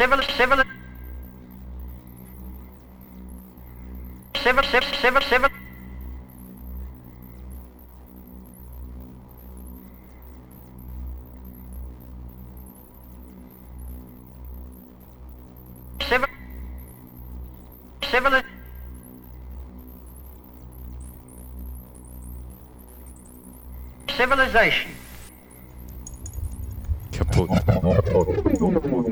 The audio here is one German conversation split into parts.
civil, civil, civil, civil, civil, civil. Civil, civil, civilization. Kaputt.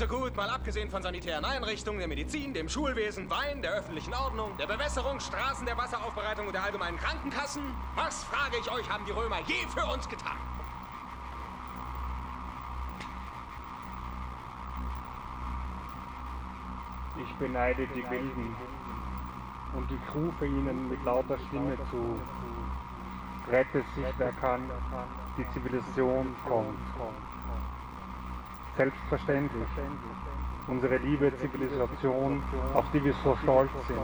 Also gut, mal abgesehen von sanitären Einrichtungen, der Medizin, dem Schulwesen, Wein, der öffentlichen Ordnung, der Bewässerung, Straßen, der Wasseraufbereitung und der allgemeinen Krankenkassen. Was, frage ich euch, haben die Römer je für uns getan? Ich beneide die Wilden und ich rufe ihnen mit lauter Stimme zu. Rette sich, wer kann, die Zivilisation kommt. Selbstverständlich. Unsere liebe Zivilisation, auf die wir so stolz sind.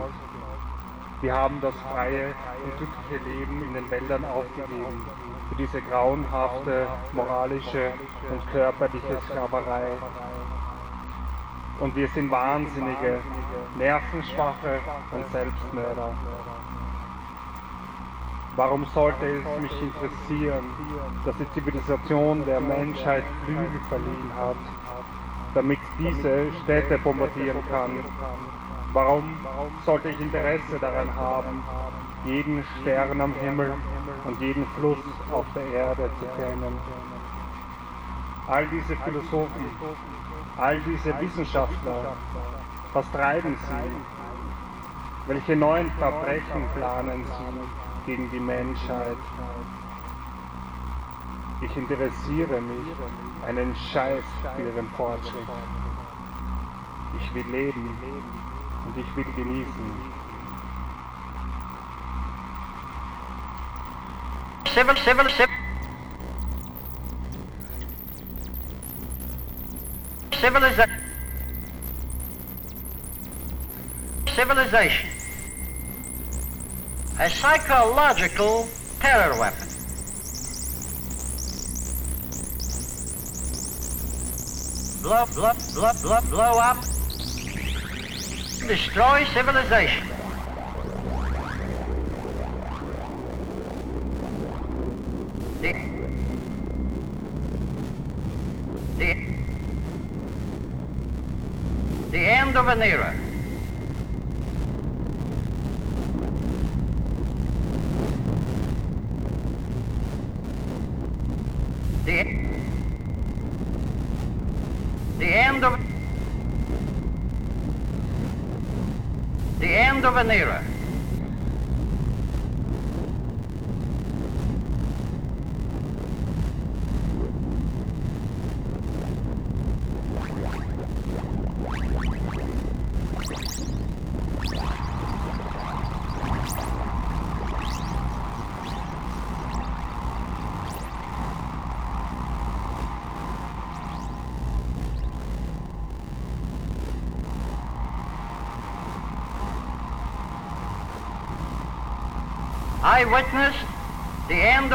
Wir haben das freie und glückliche Leben in den Wäldern aufgegeben für diese grauenhafte moralische und körperliche Sklaverei. Und wir sind wahnsinnige, nervenschwache und Selbstmörder. Warum sollte es mich interessieren, dass die Zivilisation der Menschheit Flügel verliehen hat, damit diese Städte bombardieren kann? Warum sollte ich Interesse daran haben, jeden Stern am Himmel und jeden Fluss auf der Erde zu kennen? All diese Philosophen, all diese Wissenschaftler, was treiben sie? Welche neuen Verbrechen planen sie? Gegen die Menschheit. Ich interessiere mich einen Scheiß für ihren Fortschritt. Ich will leben und ich will genießen. Civil, civil, civil. Civilization. Civilization. A psychological terror weapon. Blow, blow, blow, blow, blow up. Destroy civilization. The, the, the end of an era.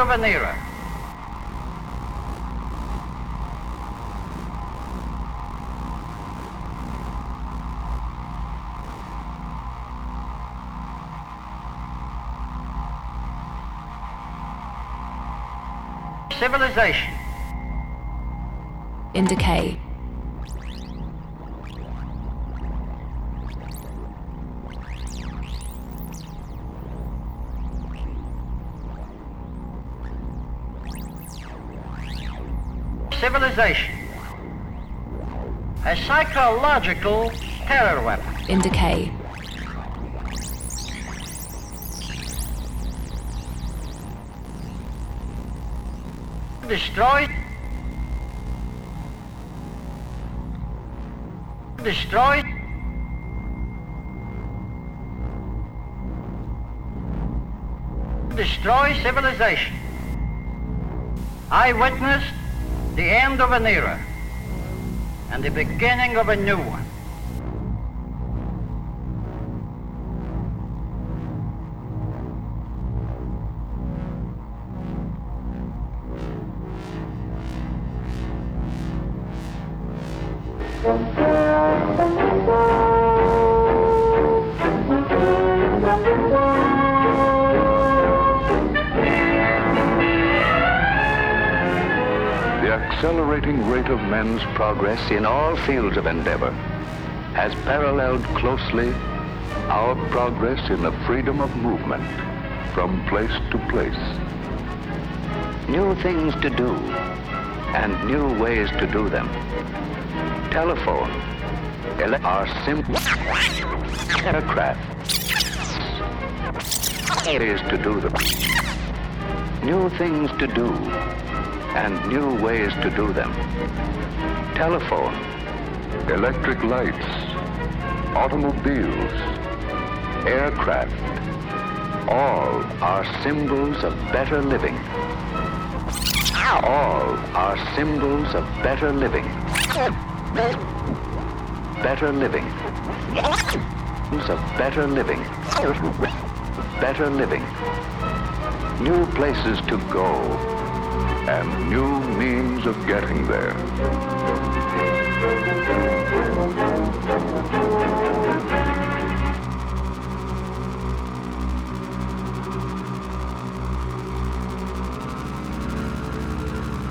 Of an era, Civilization. In decay. Civilization. A psychological terror weapon. in decay. Destroy. Destroy. Destroy civilization. I witnessed the end of an era and the beginning of a new one. Rate of men's progress in all fields of endeavor has paralleled closely our progress in the freedom of movement from place to place. New things to do and new ways to do them. Telephone, ele- our simple aircraft, ways to do them. New things to do and new ways to do them. Telephone, electric lights, automobiles, aircraft, all are symbols of better living. All are symbols of better living. Better living. Of better living. Better living. New places to go and new means of getting there.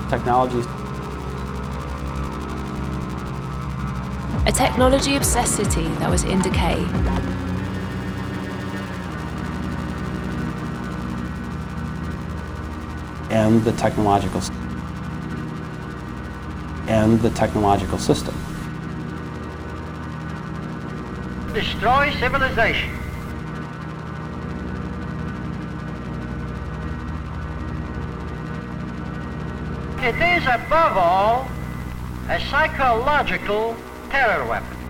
Technology A technology obsessed city that was in decay. And the technological and the technological system. Destroy civilization. It is above all a psychological terror weapon.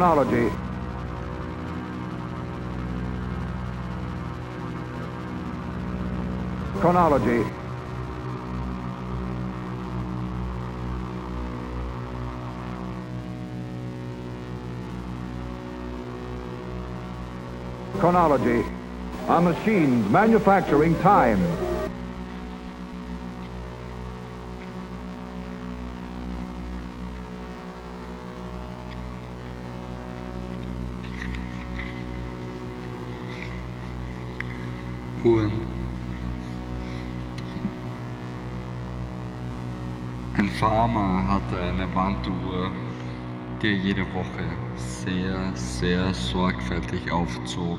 Chronology. Chronology. Chronology. Our machines manufacturing time. Wanduhr, die er jede Woche sehr, sehr sorgfältig aufzog.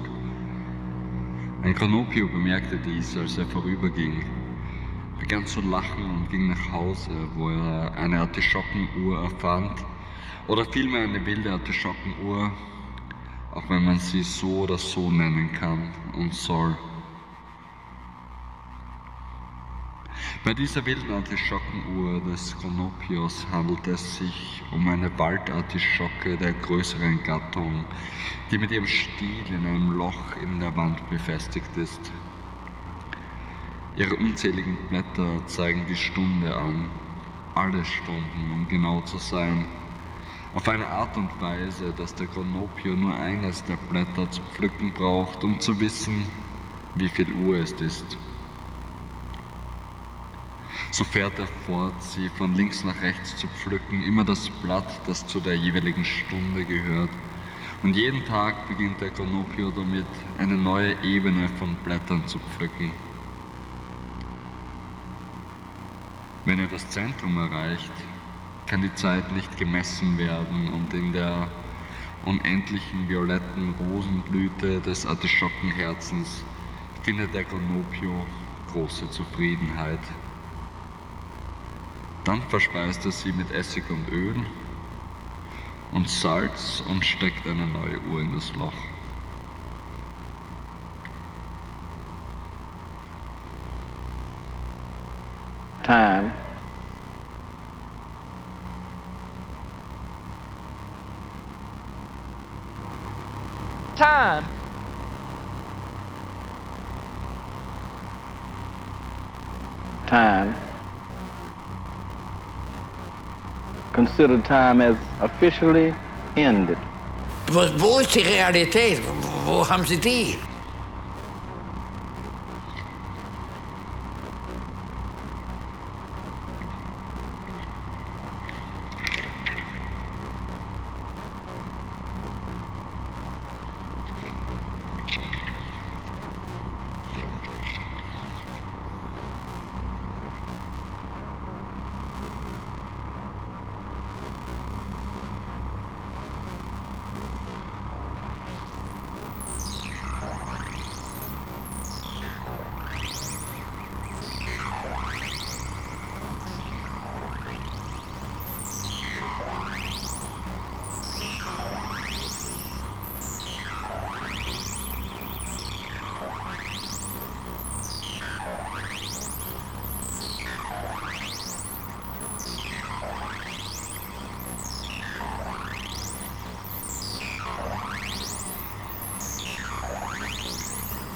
Ein Granopio bemerkte dies, als er vorüberging, begann zu lachen und ging nach Hause, wo er eine Artischockenuhr erfand, oder vielmehr eine wilde Artischockenuhr, auch wenn man sie so oder so nennen kann und soll. Bei dieser wilden Artischockenuhr des Chronopios handelt es sich um eine Waldartischocke der größeren Gattung, die mit ihrem Stiel in einem Loch in der Wand befestigt ist. Ihre unzähligen Blätter zeigen die Stunde an, alle Stunden, um genau zu sein, auf eine Art und Weise, dass der Chronopio nur eines der Blätter zu pflücken braucht, um zu wissen, wie viel Uhr es ist. So fährt er fort, sie von links nach rechts zu pflücken, immer das Blatt, das zu der jeweiligen Stunde gehört. Und jeden Tag beginnt der Chronopio damit, eine neue Ebene von Blättern zu pflücken. Wenn er das Zentrum erreicht, kann die Zeit nicht gemessen werden und in der unendlichen violetten Rosenblüte des Artischockenherzens findet der Chronopio große Zufriedenheit. Dann verspeist er sie mit Essig und Öl und Salz und steckt eine neue Uhr in das Loch. Time. Time. Time. Consider time as officially ended. Was, wo ist die Realität? Wo haben Sie die?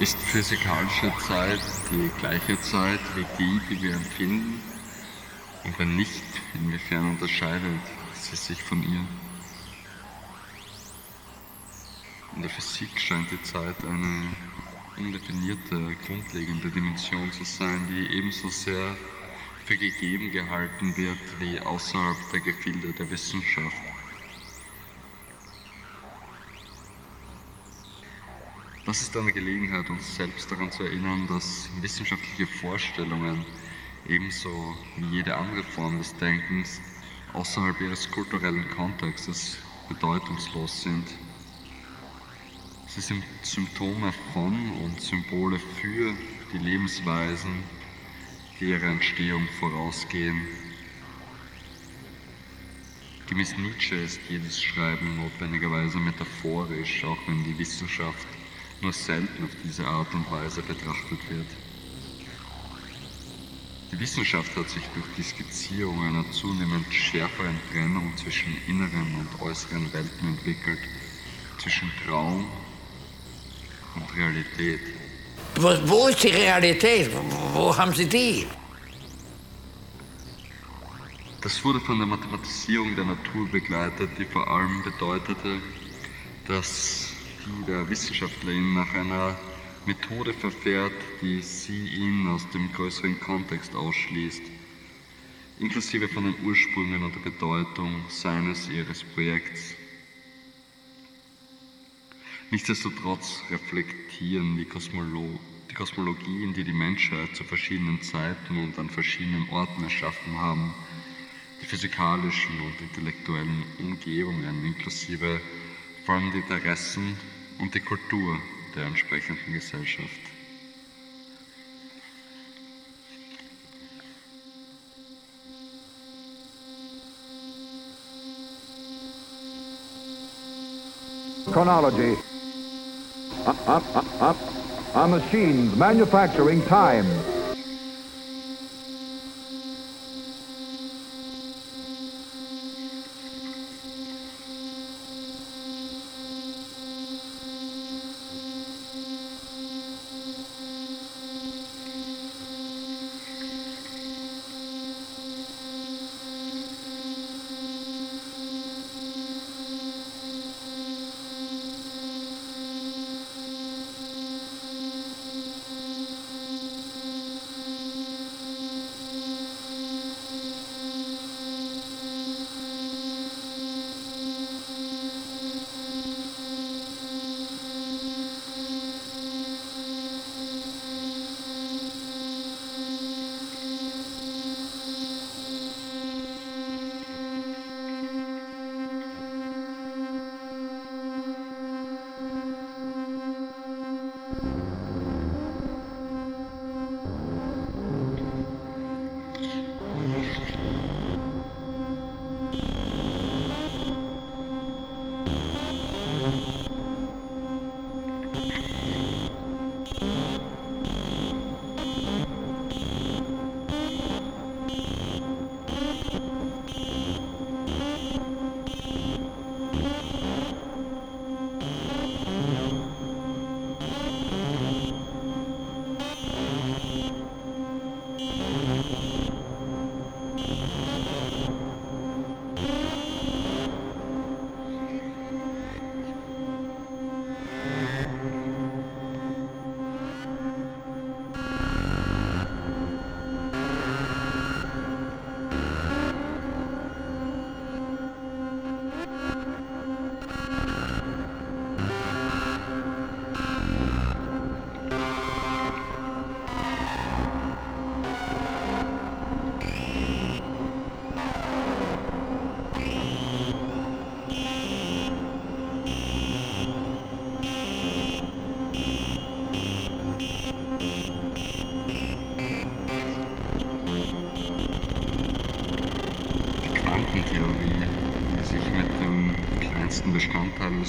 Ist physikalische Zeit die gleiche Zeit wie die, die wir empfinden? Und wenn nicht, inwiefern unterscheidet sie sich von ihr? In der Physik scheint die Zeit eine undefinierte, grundlegende Dimension zu sein, die ebenso sehr für gegeben gehalten wird wie außerhalb der Gefilde der Wissenschaft. Das ist eine Gelegenheit, uns selbst daran zu erinnern, dass wissenschaftliche Vorstellungen ebenso wie jede andere Form des Denkens außerhalb ihres kulturellen Kontextes bedeutungslos sind. Sie sind Symptome von und Symbole für die Lebensweisen, die ihrer Entstehung vorausgehen. Gemäß Nietzsche ist jedes Schreiben notwendigerweise metaphorisch, auch wenn die Wissenschaft nur selten auf diese Art und Weise betrachtet wird. Die Wissenschaft hat sich durch die Skizzierung einer zunehmend schärferen Trennung zwischen inneren und äußeren Welten entwickelt, zwischen Traum und Realität. Wo, wo ist die Realität? Wo, wo haben Sie die? Das wurde von der Mathematisierung der Natur begleitet, die vor allem bedeutete, dass die der Wissenschaftlerin nach einer Methode verfährt, die sie ihn aus dem größeren Kontext ausschließt, inklusive von den Ursprüngen und der Bedeutung seines ihres Projekts. Nichtsdestotrotz reflektieren die, Kosmolo die Kosmologien, die die Menschheit zu verschiedenen Zeiten und an verschiedenen Orten erschaffen haben, die physikalischen und intellektuellen Umgebungen inklusive vor allem die Interessen und die Kultur der entsprechenden Gesellschaft. Chronology. Up, up, up. Our machines manufacturing time.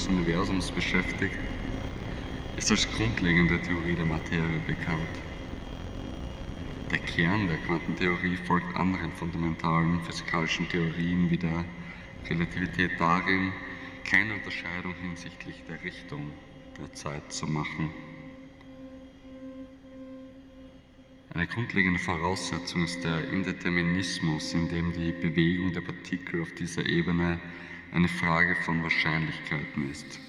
Universums beschäftigt, ist als grundlegende Theorie der Materie bekannt. Der Kern der Quantentheorie folgt anderen fundamentalen physikalischen Theorien wie der Relativität darin, keine Unterscheidung hinsichtlich der Richtung der Zeit zu machen. Eine grundlegende Voraussetzung ist der Indeterminismus, in dem die Bewegung der Partikel auf dieser Ebene eine Frage von Wahrscheinlichkeiten ist.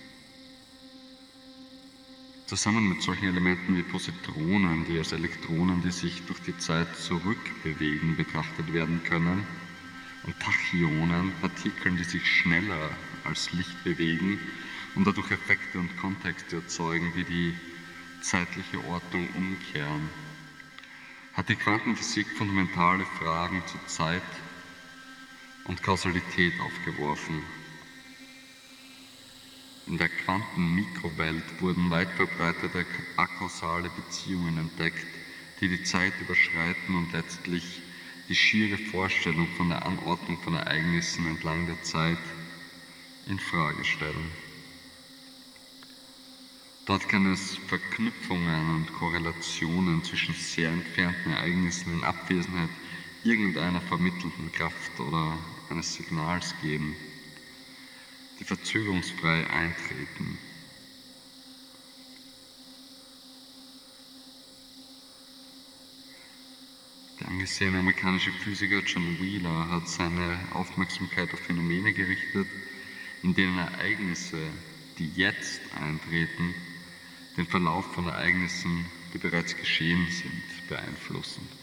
Zusammen mit solchen Elementen wie Positronen, die als Elektronen, die sich durch die Zeit zurückbewegen, betrachtet werden können, und Tachyonen, Partikeln, die sich schneller als Licht bewegen und dadurch Effekte und Kontexte erzeugen, die die zeitliche Ordnung umkehren, hat die Quantenphysik fundamentale Fragen zu Zeit und Kausalität aufgeworfen. In der Quantenmikrowelt wurden weit verbreitete akausale Beziehungen entdeckt, die die Zeit überschreiten und letztlich die schiere Vorstellung von der Anordnung von Ereignissen entlang der Zeit in Frage stellen. Dort kann es Verknüpfungen und Korrelationen zwischen sehr entfernten Ereignissen in Abwesenheit irgendeiner vermittelnden Kraft oder eines Signals geben, die verzögerungsfrei eintreten. Der angesehene amerikanische Physiker John Wheeler hat seine Aufmerksamkeit auf Phänomene gerichtet, in denen Ereignisse, die jetzt eintreten, den Verlauf von Ereignissen, die bereits geschehen sind, beeinflussen.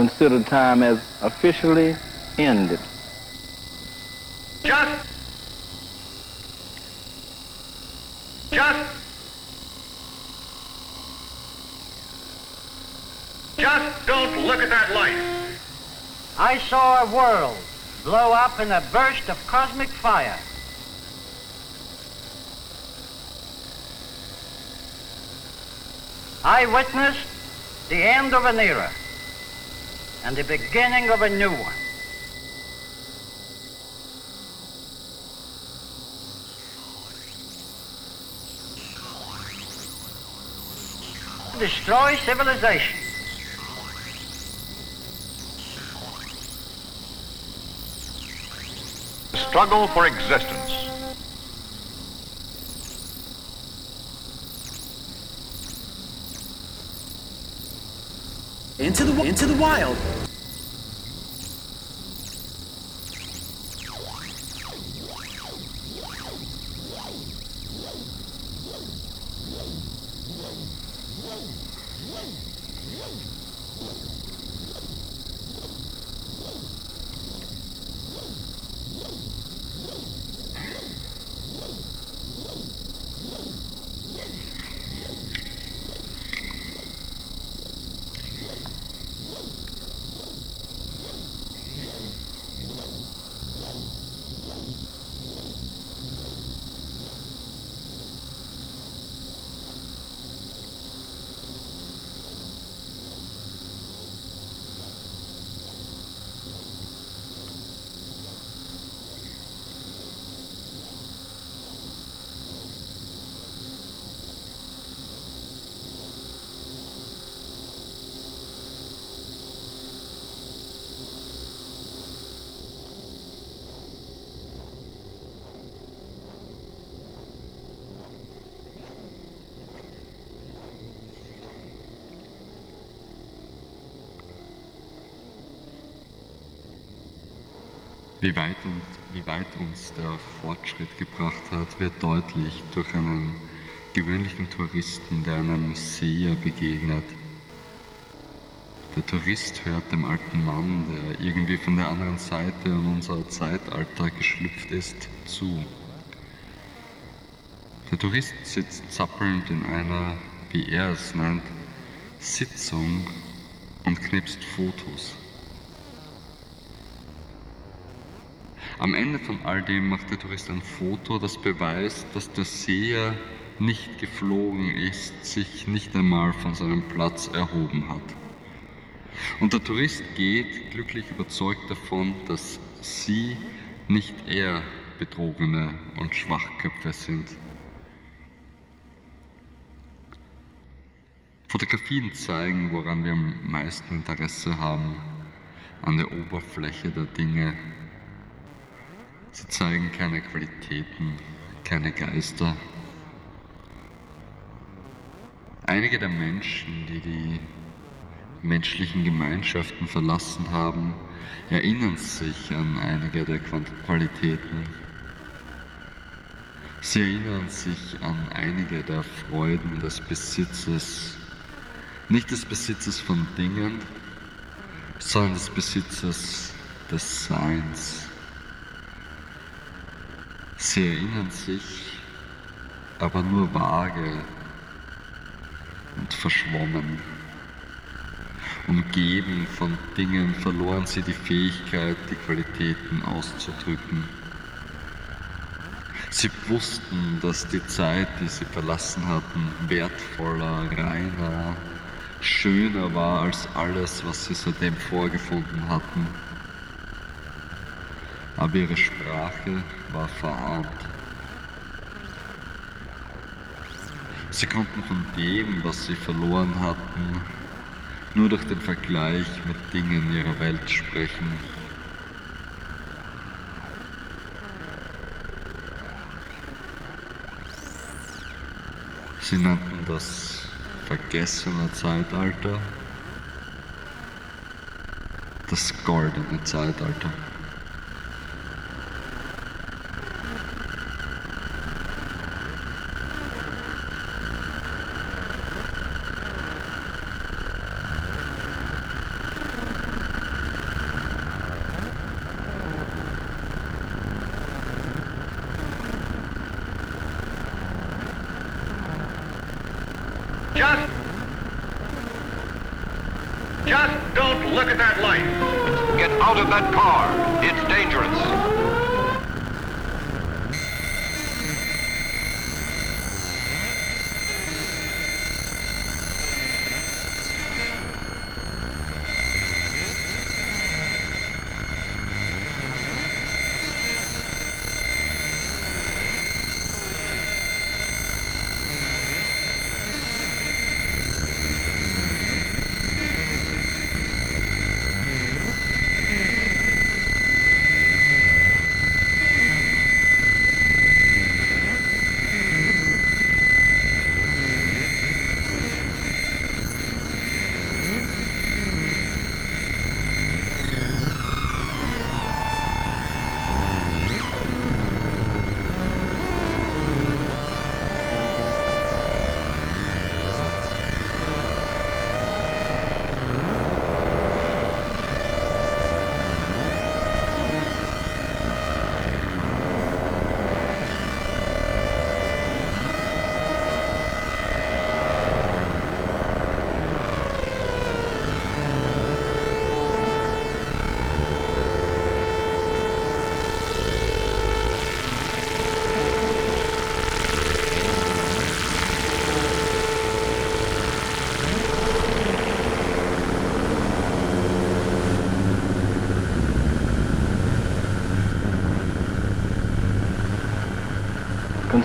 Consider time as officially ended. Just. Just. Just don't look at that light. I saw a world blow up in a burst of cosmic fire. I witnessed the end of an era and the beginning of a new one. Destroy civilization. Struggle for existence. Into the into the wild. Wie weit, und, wie weit uns der Fortschritt gebracht hat, wird deutlich durch einen gewöhnlichen Touristen, der einem Seher begegnet. Der Tourist hört dem alten Mann, der irgendwie von der anderen Seite in unser Zeitalter geschlüpft ist, zu. Der Tourist sitzt zappelnd in einer, wie er es nennt, Sitzung und knipst Fotos. Am Ende von all dem macht der Tourist ein Foto, das beweist, dass der Seher nicht geflogen ist, sich nicht einmal von seinem Platz erhoben hat. Und der Tourist geht glücklich überzeugt davon, dass sie, nicht er, Betrogene und Schwachköpfe sind. Fotografien zeigen, woran wir am meisten Interesse haben, an der Oberfläche der Dinge. Sie zeigen keine Qualitäten, keine Geister. Einige der Menschen, die die menschlichen Gemeinschaften verlassen haben, erinnern sich an einige der Qualitäten. Sie erinnern sich an einige der Freuden des Besitzes nicht des Besitzes von Dingen, sondern des Besitzes des Seins. Sie erinnern sich, aber nur vage und verschwommen. Umgeben von Dingen verloren sie die Fähigkeit, die Qualitäten auszudrücken. Sie wussten, dass die Zeit, die sie verlassen hatten, wertvoller, reiner, schöner war als alles, was sie seitdem vorgefunden hatten. Aber ihre Sprache Sie konnten von dem, was sie verloren hatten, nur durch den Vergleich mit Dingen ihrer Welt sprechen. Sie nannten das vergessene Zeitalter, das goldene Zeitalter.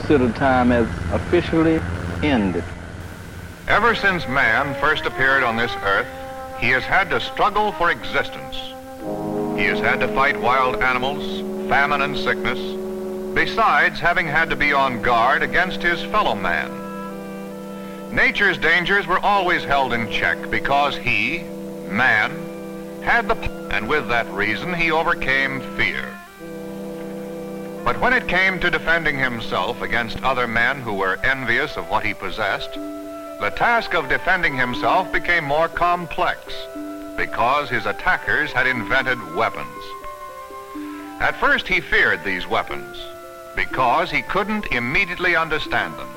Consider time as officially ended. Ever since man first appeared on this earth, he has had to struggle for existence. He has had to fight wild animals, famine and sickness, besides having had to be on guard against his fellow man. Nature's dangers were always held in check because he, man, had the... and with that reason he overcame fear. But when it came to defending himself against other men who were envious of what he possessed, the task of defending himself became more complex because his attackers had invented weapons. At first he feared these weapons because he couldn't immediately understand them.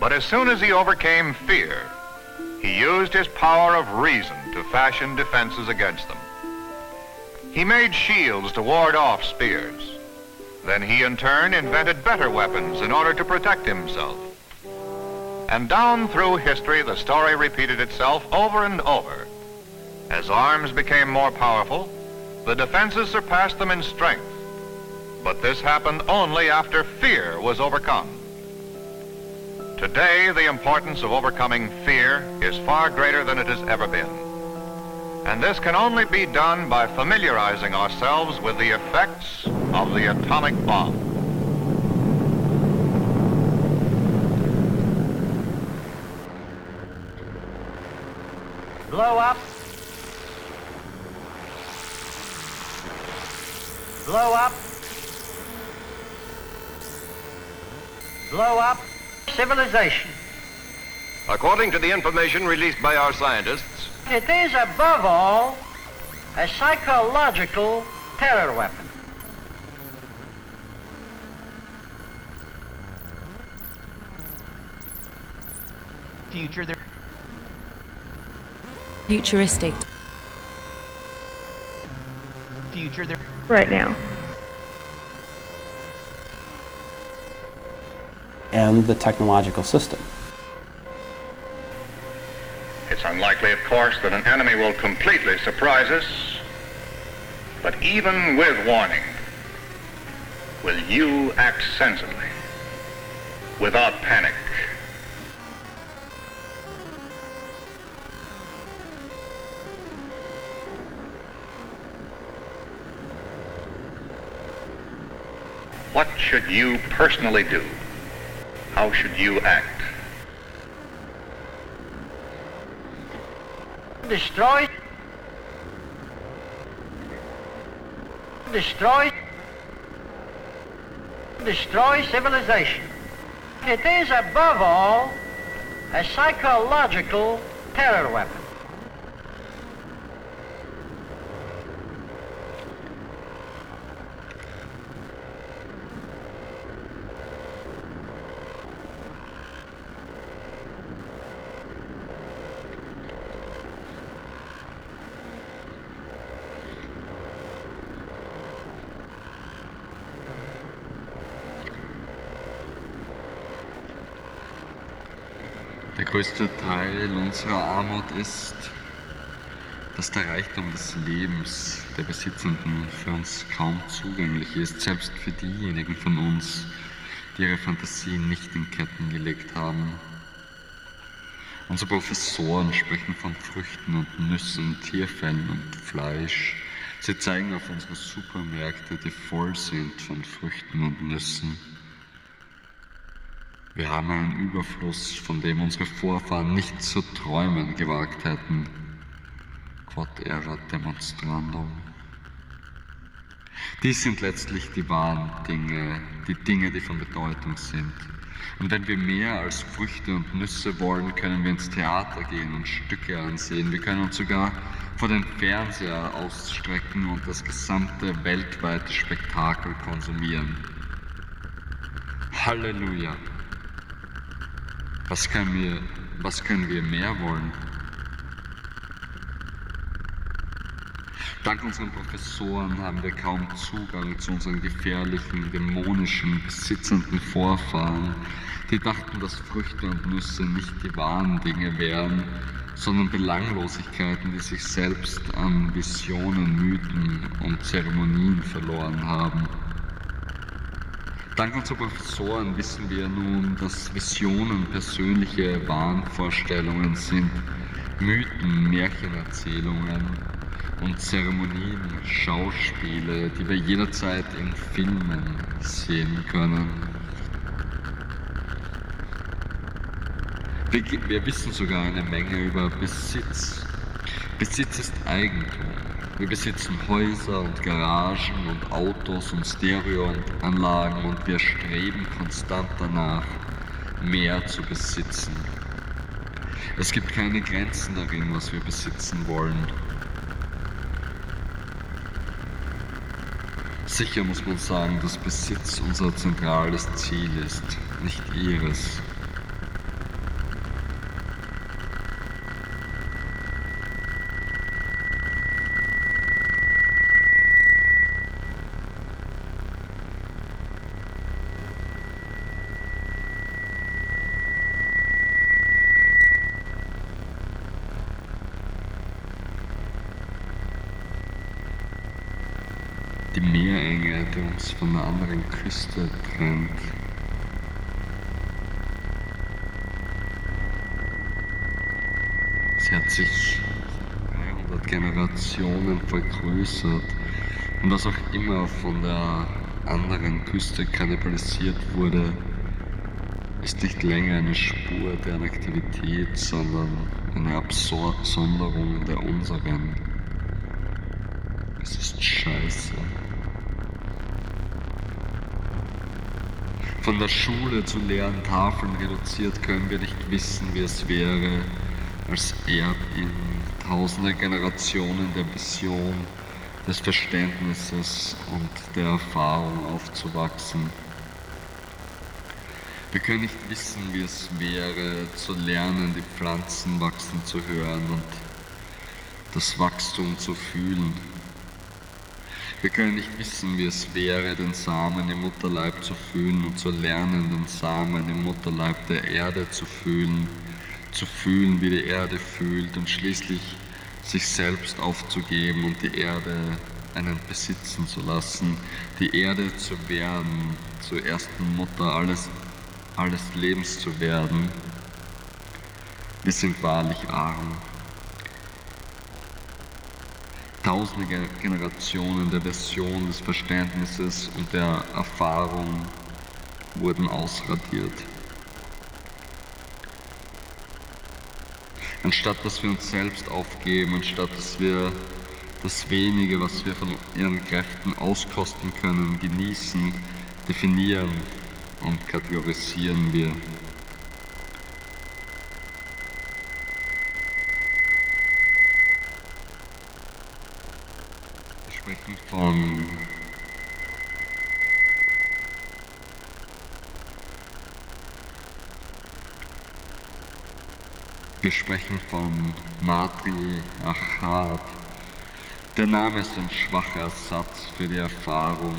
But as soon as he overcame fear, he used his power of reason to fashion defenses against them. He made shields to ward off spears. Then he in turn invented better weapons in order to protect himself. And down through history, the story repeated itself over and over. As arms became more powerful, the defenses surpassed them in strength. But this happened only after fear was overcome. Today, the importance of overcoming fear is far greater than it has ever been. And this can only be done by familiarizing ourselves with the effects of the atomic bomb. Blow up. Blow up. Blow up civilization. According to the information released by our scientists, it is above all a psychological terror weapon. Future there. Futuristic. Future there. Right now. And the technological system. It's unlikely, of course, that an enemy will completely surprise us. But even with warning, will you act sensibly, without panic? What should you personally do? How should you act? Destroy. Destroy. Destroy civilization. It is above all a psychological terror weapon. Größte Teil unserer Armut ist, dass der Reichtum des Lebens der Besitzenden für uns kaum zugänglich ist, selbst für diejenigen von uns, die ihre Fantasie nicht in Ketten gelegt haben. Unsere Professoren sprechen von Früchten und Nüssen, Tierfällen und Fleisch. Sie zeigen auf unsere Supermärkte, die voll sind von Früchten und Nüssen. Wir haben einen Überfluss, von dem unsere Vorfahren nicht zu träumen gewagt hätten. Quod erat demonstrandum. Dies sind letztlich die wahren Dinge, die Dinge, die von Bedeutung sind. Und wenn wir mehr als Früchte und Nüsse wollen, können wir ins Theater gehen und Stücke ansehen. Wir können uns sogar vor den Fernseher ausstrecken und das gesamte weltweite Spektakel konsumieren. Halleluja! Was können wir, was können wir mehr wollen? Dank unseren Professoren haben wir kaum Zugang zu unseren gefährlichen, dämonischen, besitzenden Vorfahren, die dachten, dass Früchte und Nüsse nicht die wahren Dinge wären, sondern Belanglosigkeiten, die sich selbst an Visionen, Mythen und Zeremonien verloren haben. Dank unserer Professoren wissen wir nun, dass Visionen persönliche Wahnvorstellungen sind, Mythen, Märchenerzählungen und Zeremonien, Schauspiele, die wir jederzeit in Filmen sehen können. Wir, wir wissen sogar eine Menge über Besitz. Besitz ist Eigentum. Wir besitzen Häuser und Garagen und Autos und Stereoanlagen und wir streben konstant danach, mehr zu besitzen. Es gibt keine Grenzen darin, was wir besitzen wollen. Sicher muss man sagen, dass Besitz unser zentrales Ziel ist, nicht ihres. Seite uns von der anderen Küste trennt. Sie hat sich 300 Generationen vergrößert und was auch immer von der anderen Küste kannibalisiert wurde, ist nicht länger eine Spur deren Aktivität, sondern eine Absonderung der unseren. Es ist scheiße. Von der Schule zu leeren Tafeln reduziert können wir nicht wissen, wie es wäre, als Erb in tausende Generationen der Vision, des Verständnisses und der Erfahrung aufzuwachsen. Wir können nicht wissen, wie es wäre, zu lernen, die Pflanzen wachsen zu hören und das Wachstum zu fühlen. Wir können nicht wissen, wie es wäre, den Samen im Mutterleib zu fühlen und zu lernen, den Samen im Mutterleib der Erde zu fühlen, zu fühlen, wie die Erde fühlt und schließlich sich selbst aufzugeben und die Erde einen besitzen zu lassen, die Erde zu werden, zur ersten Mutter alles, alles Lebens zu werden. Wir sind wahrlich arm. Tausende Generationen der Version des Verständnisses und der Erfahrung wurden ausradiert. Anstatt dass wir uns selbst aufgeben, anstatt dass wir das wenige, was wir von ihren Kräften auskosten können, genießen, definieren und kategorisieren wir. Von Wir sprechen von Matriarchat. Der Name ist ein schwacher Ersatz für die Erfahrung.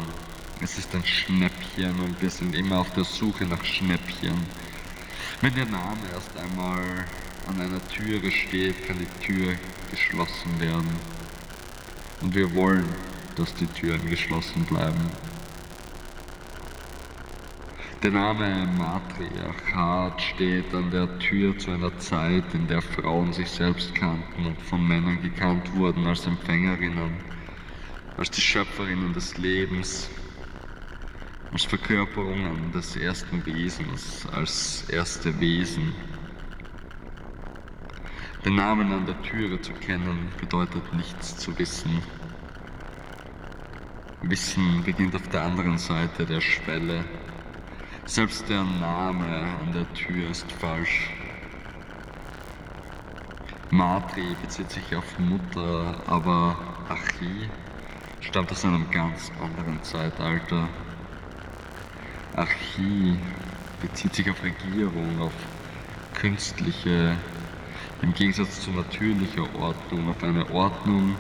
Es ist ein Schnäppchen und wir sind immer auf der Suche nach Schnäppchen. Wenn der Name erst einmal an einer Türe steht, kann die Tür geschlossen werden. Und wir wollen, dass die Türen geschlossen bleiben. Der Name Matriarchat steht an der Tür zu einer Zeit, in der Frauen sich selbst kannten und von Männern gekannt wurden als Empfängerinnen, als die Schöpferinnen des Lebens, als Verkörperungen des ersten Wesens, als erste Wesen. Den Namen an der Türe zu kennen bedeutet nichts zu wissen. Wissen beginnt auf der anderen Seite der Schwelle. Selbst der Name an der Tür ist falsch. Matri bezieht sich auf Mutter, aber Archi stammt aus einem ganz anderen Zeitalter. Archi bezieht sich auf Regierung, auf künstliche, im Gegensatz zu natürlicher Ordnung, auf eine Ordnung,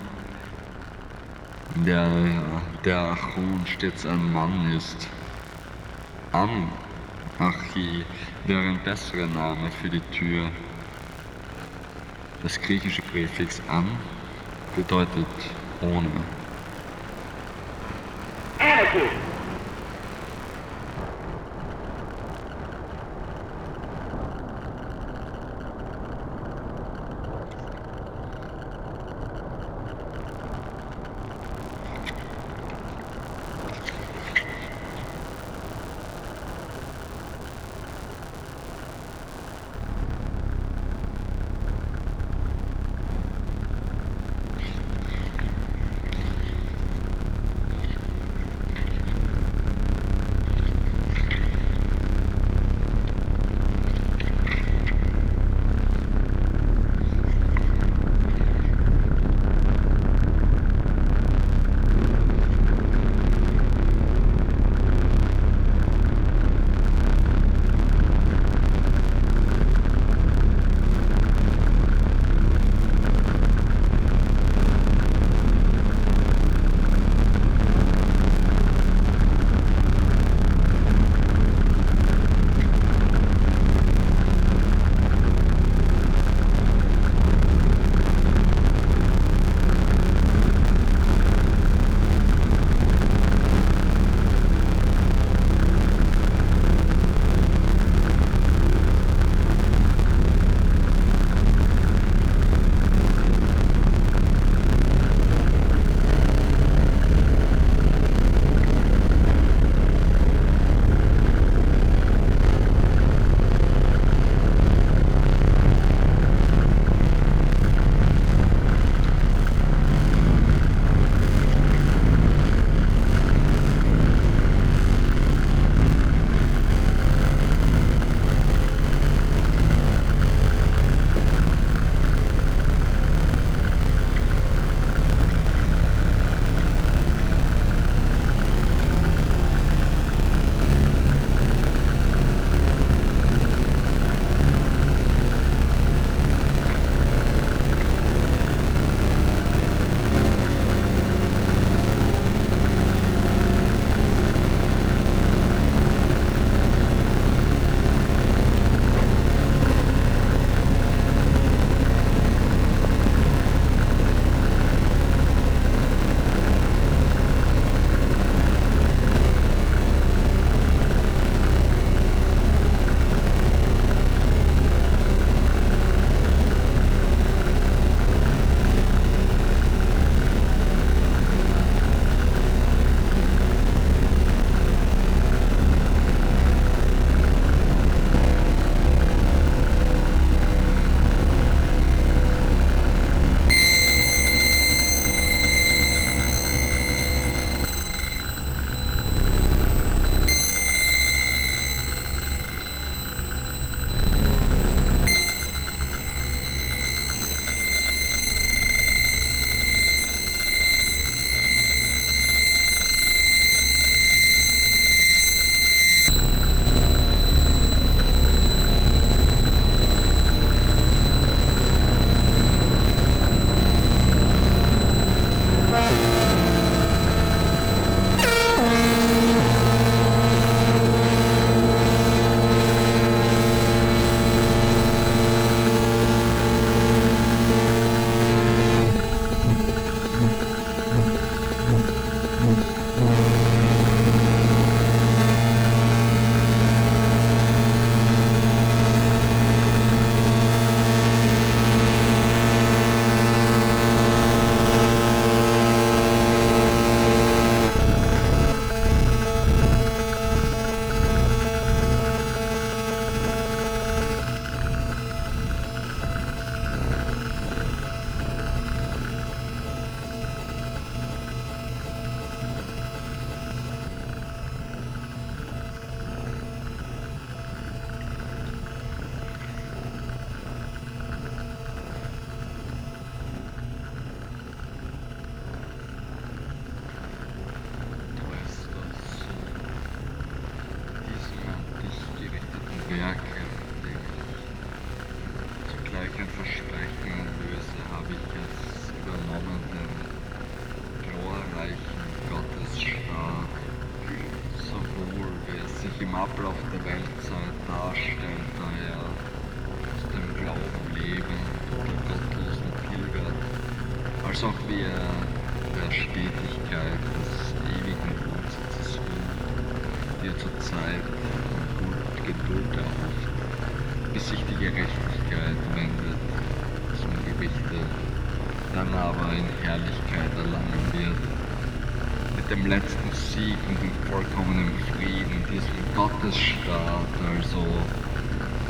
der der Achon stets ein Mann ist. Anarchie wäre ein besserer Name für die Tür. Das griechische Präfix an bedeutet ohne. Anarchy.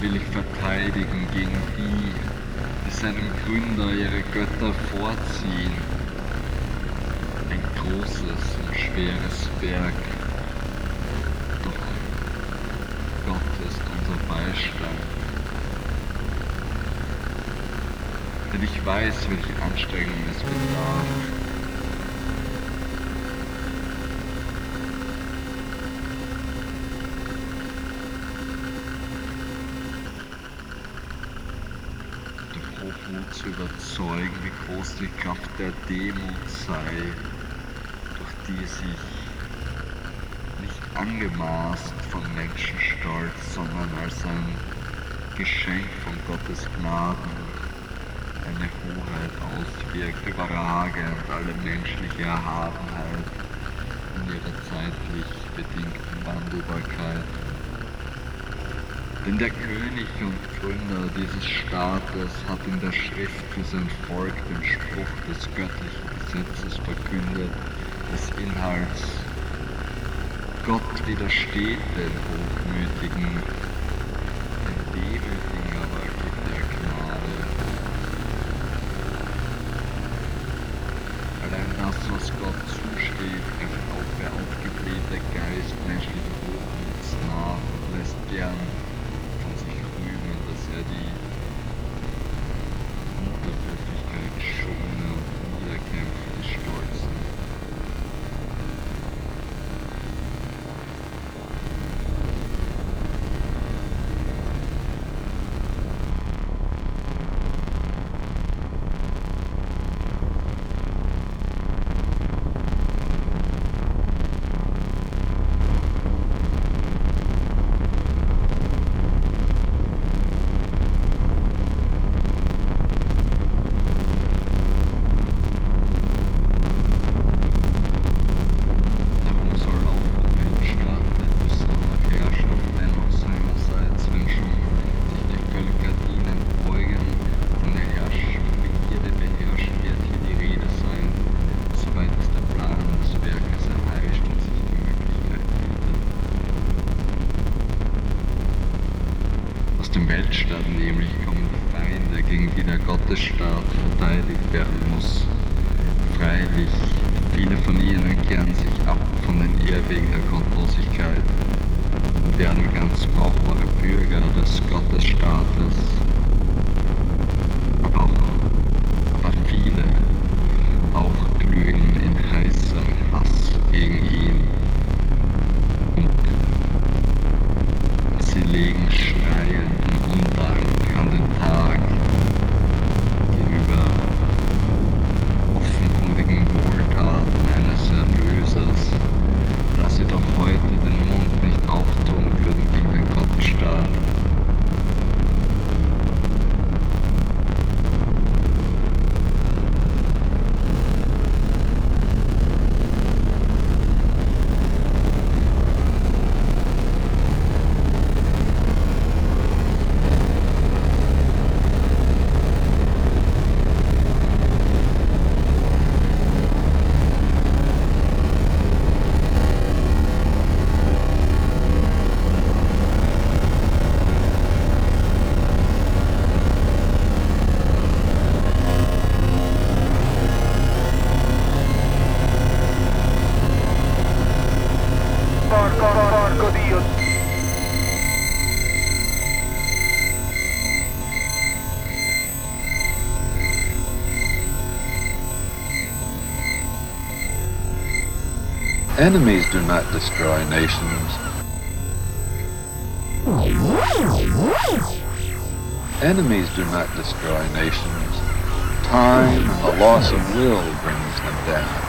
will ich verteidigen gegen die, die seinem Gründer ihre Götter vorziehen. Ein großes und schweres Werk. Doch Gott ist unser Beistand. Denn ich weiß, welche Anstrengungen es bedarf. zu überzeugen, wie groß die Kraft der Demut sei, durch die sich nicht angemaßt von Menschenstolz, sondern als ein Geschenk von Gottes Gnaden eine Hoheit auswirkt, überragend alle menschliche Erhabenheit in ihrer zeitlich bedingten Wandelbarkeit. Denn der König und Gründer dieses Staates hat in der Schrift für sein Volk den Spruch des göttlichen Gesetzes verkündet, des Inhalts. Gott widersteht den Hochmütigen, Enemies do not destroy nations. Enemies do not destroy nations. Time and the loss of will brings them down.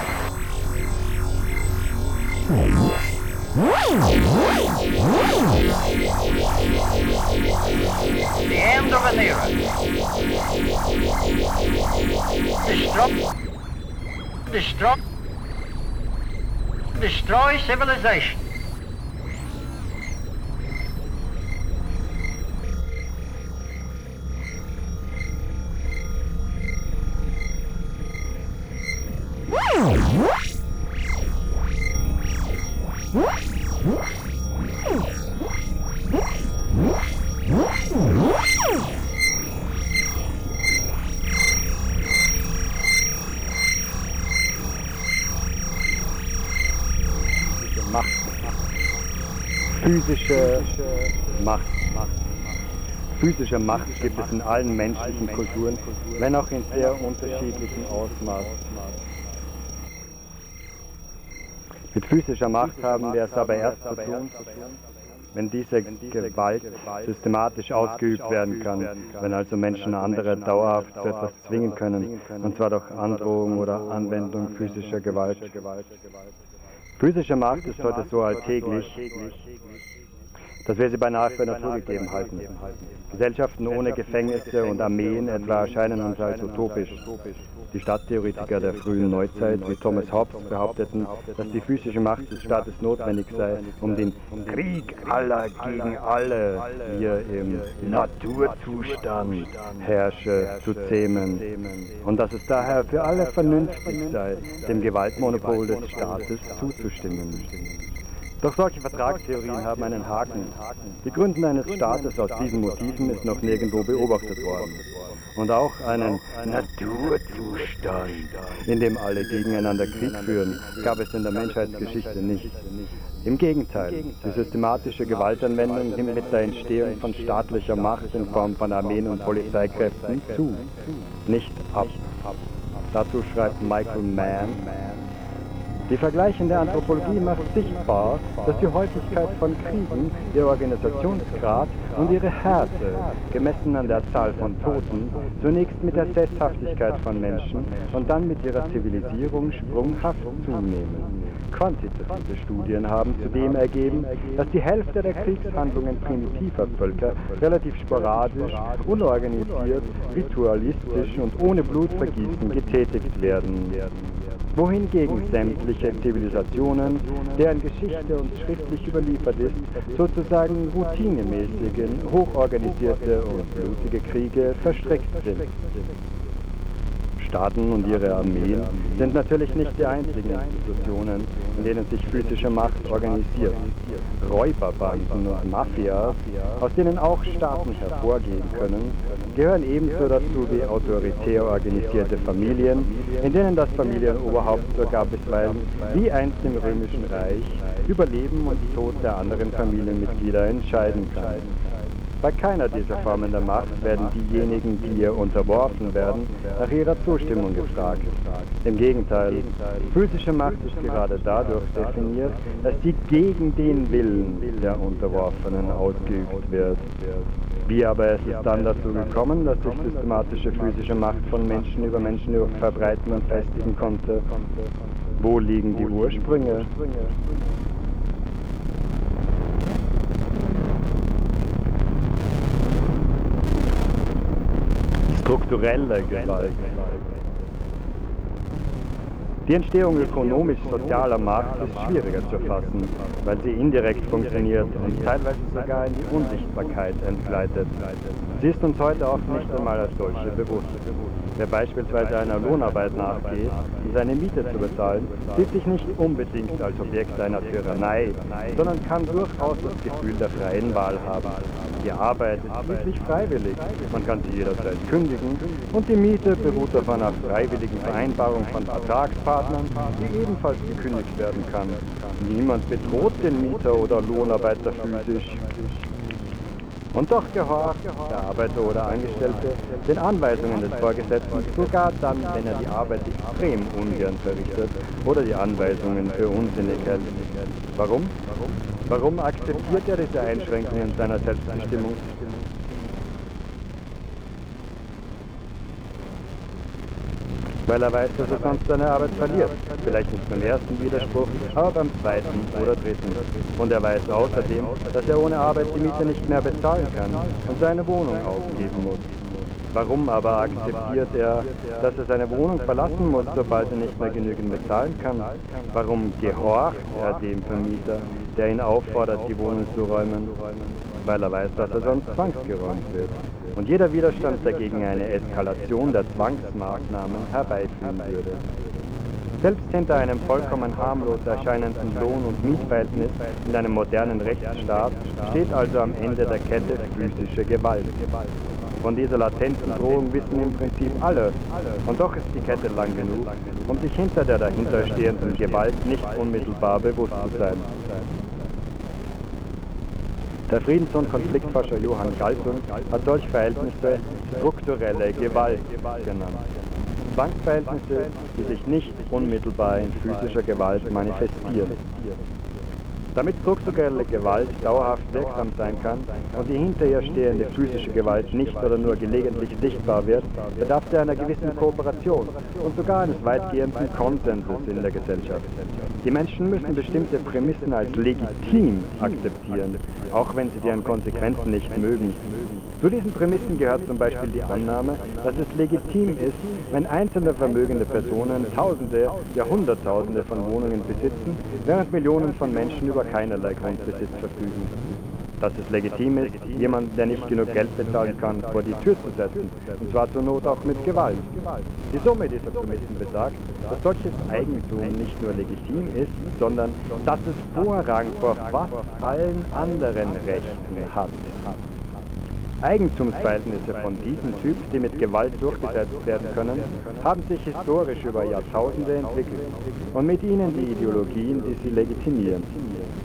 The end of an era. Destruct. Destruct destroy civilization. Physische Macht. Physische Macht gibt es in allen menschlichen Kulturen, wenn auch in sehr unterschiedlichen Ausmaßen. Mit physischer Macht haben wir es aber erst zu tun, wenn diese Gewalt systematisch ausgeübt werden kann, wenn also Menschen andere dauerhaft zu etwas zwingen können, und zwar durch Androhung oder Anwendung physischer Gewalt. Physische Macht ist heute so alltäglich, dass wir sie beinahe für naturgegeben halten. Gesellschaften ohne Gefängnisse und Armeen etwa erscheinen uns als utopisch. Die Stadttheoretiker der frühen Neuzeit wie Thomas Hobbes behaupteten, dass die physische Macht des Staates notwendig sei, um den Krieg aller gegen alle, wie er im Naturzustand herrsche, zu zähmen. Und dass es daher für alle vernünftig sei, dem Gewaltmonopol des Staates zuzustimmen. Doch solche Vertragstheorien haben einen Haken. Die Gründen eines Staates aus diesen Motiven ist noch nirgendwo beobachtet worden. Und auch einen Naturzustand, in dem alle gegeneinander Krieg führen, gab es in der Menschheitsgeschichte nicht. Im Gegenteil, die systematische Gewaltanwendung nimmt mit der Entstehung von staatlicher Macht in Form von Armeen und Polizeikräften zu, nicht ab. Dazu schreibt Michael Mann, die vergleichende Anthropologie macht sichtbar, dass die Häufigkeit von Kriegen, ihr Organisationsgrad und ihre Härte, gemessen an der Zahl von Toten, zunächst mit der Sesshaftigkeit von Menschen und dann mit ihrer Zivilisierung sprunghaft zunehmen. Quantitative Studien haben zudem ergeben, dass die Hälfte der Kriegshandlungen primitiver Völker relativ sporadisch, unorganisiert, ritualistisch und ohne Blutvergießen getätigt werden wohingegen sämtliche Zivilisationen, deren Geschichte uns schriftlich überliefert ist, sozusagen routinemäßigen, hochorganisierte und blutige Kriege verstrickt sind. Staaten und ihre Armeen sind natürlich nicht die einzigen Institutionen, in denen sich physische Macht organisiert. Räuberbanden und Mafias, aus denen auch Staaten hervorgehen können, gehören ebenso dazu wie autoritär organisierte Familien, in denen das Familienoberhaupt sogar bisweilen, wie einst im Römischen Reich, über Leben und Tod der anderen Familienmitglieder entscheiden kann. Bei keiner dieser Formen der Macht werden diejenigen, die ihr unterworfen werden, nach ihrer Zustimmung gefragt. Im Gegenteil, physische Macht ist gerade dadurch definiert, dass sie gegen den Willen der Unterworfenen ausgeübt wird. Wie aber es ist dann dazu gekommen, dass sich systematische physische Macht von Menschen über Menschen verbreiten und festigen konnte? Wo liegen die Ursprünge? Strukturelle Gewalt. Die Entstehung ökonomisch-sozialer Macht ist schwieriger zu fassen, weil sie indirekt funktioniert und teilweise sogar in die Unsichtbarkeit entgleitet. Sie ist uns heute oft nicht einmal als solche bewusst. Wer beispielsweise einer Lohnarbeit nachgeht, um seine Miete zu bezahlen, sieht sich nicht unbedingt als Objekt einer Tyrannei, sondern kann durchaus das Gefühl der freien Wahl haben. Die Arbeit ist schließlich freiwillig, man kann sie jederzeit kündigen und die Miete beruht auf einer freiwilligen Vereinbarung von Vertragspartnern, die ebenfalls gekündigt werden kann. Niemand bedroht den Mieter oder Lohnarbeiter physisch. Und doch gehorcht der Arbeiter oder Angestellte den Anweisungen des Vorgesetzten, sogar dann, wenn er die Arbeit extrem ungern verrichtet oder die Anweisungen für unsinnig hält. Warum? Warum akzeptiert er diese Einschränkungen seiner Selbstbestimmung? Weil er weiß, dass er sonst seine Arbeit verliert. Vielleicht nicht beim ersten Widerspruch, aber beim zweiten oder dritten. Und er weiß außerdem, dass er ohne Arbeit die Miete nicht mehr bezahlen kann und seine Wohnung aufgeben muss. Warum aber akzeptiert er, dass er seine Wohnung verlassen muss, sobald er nicht mehr genügend bezahlen kann? Warum gehorcht er dem Vermieter, der ihn auffordert, die Wohnung zu räumen? Weil er weiß, dass er sonst zwangsgeräumt wird. Und jeder Widerstand dagegen eine Eskalation der Zwangsmaßnahmen herbeiführen würde. Selbst hinter einem vollkommen harmlos erscheinenden Lohn- und Mietverhältnis in einem modernen Rechtsstaat steht also am Ende der Kette physische Gewalt. Von dieser latenten Drohung wissen im Prinzip alle. Und doch ist die Kette lang genug, um sich hinter der dahinterstehenden Gewalt nicht unmittelbar bewusst zu sein. Der Friedens- und Konfliktforscher Johann Galtung hat solche Verhältnisse strukturelle Gewalt genannt. Zwangsverhältnisse, die sich nicht unmittelbar in physischer Gewalt manifestieren. Damit strukturelle Gewalt dauerhaft wirksam sein kann und die hinter ihr stehende physische Gewalt nicht oder nur gelegentlich sichtbar wird, bedarf sie einer gewissen Kooperation und sogar eines weitgehenden Konsensus in der Gesellschaft. Die Menschen müssen bestimmte Prämissen als legitim akzeptieren, auch wenn sie deren Konsequenzen nicht mögen. Zu diesen Prämissen gehört zum Beispiel die Annahme, dass es legitim ist, wenn einzelne vermögende Personen Tausende, ja Hunderttausende von Wohnungen besitzen, während Millionen von Menschen über keinerlei Grundbesitz verfügen. Dass es legitim ist, jemanden, der nicht genug Geld bezahlen kann, vor die Tür zu setzen, und zwar zur Not auch mit Gewalt. Die Summe dieser Prämissen besagt, dass solches Eigentum nicht nur legitim ist, sondern dass es Vorrang vor fast allen anderen Rechten hat. Eigentumsverhältnisse von diesem Typ, die mit Gewalt durchgesetzt werden können, haben sich historisch über Jahrtausende entwickelt und mit ihnen die Ideologien, die sie legitimieren.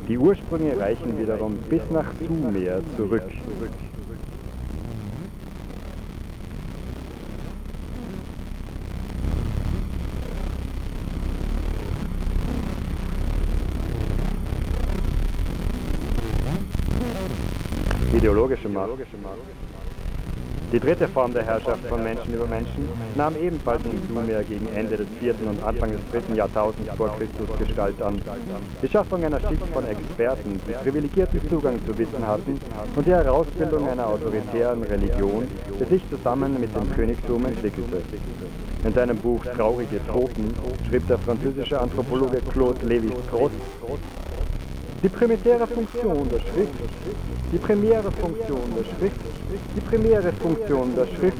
Die Ursprünge reichen wiederum bis nach Sumer zurück. Ideologische Macht. Die dritte Form der Herrschaft von Menschen über Menschen nahm ebenfalls in Sumer gegen Ende des vierten und Anfang des dritten Jahrtausends vor Christus Gestalt an. Die Schaffung einer Schicht von Experten, die privilegierten Zugang zu Wissen hatten und die Herausbildung einer autoritären Religion, die sich zusammen mit dem Königtum entwickelte. In seinem Buch Traurige Toten schrieb der französische Anthropologe Claude Lévi-Strauss, die primäre Funktion der Schrift, die primäre Funktion der Schrift, die primäre Funktion der Schrift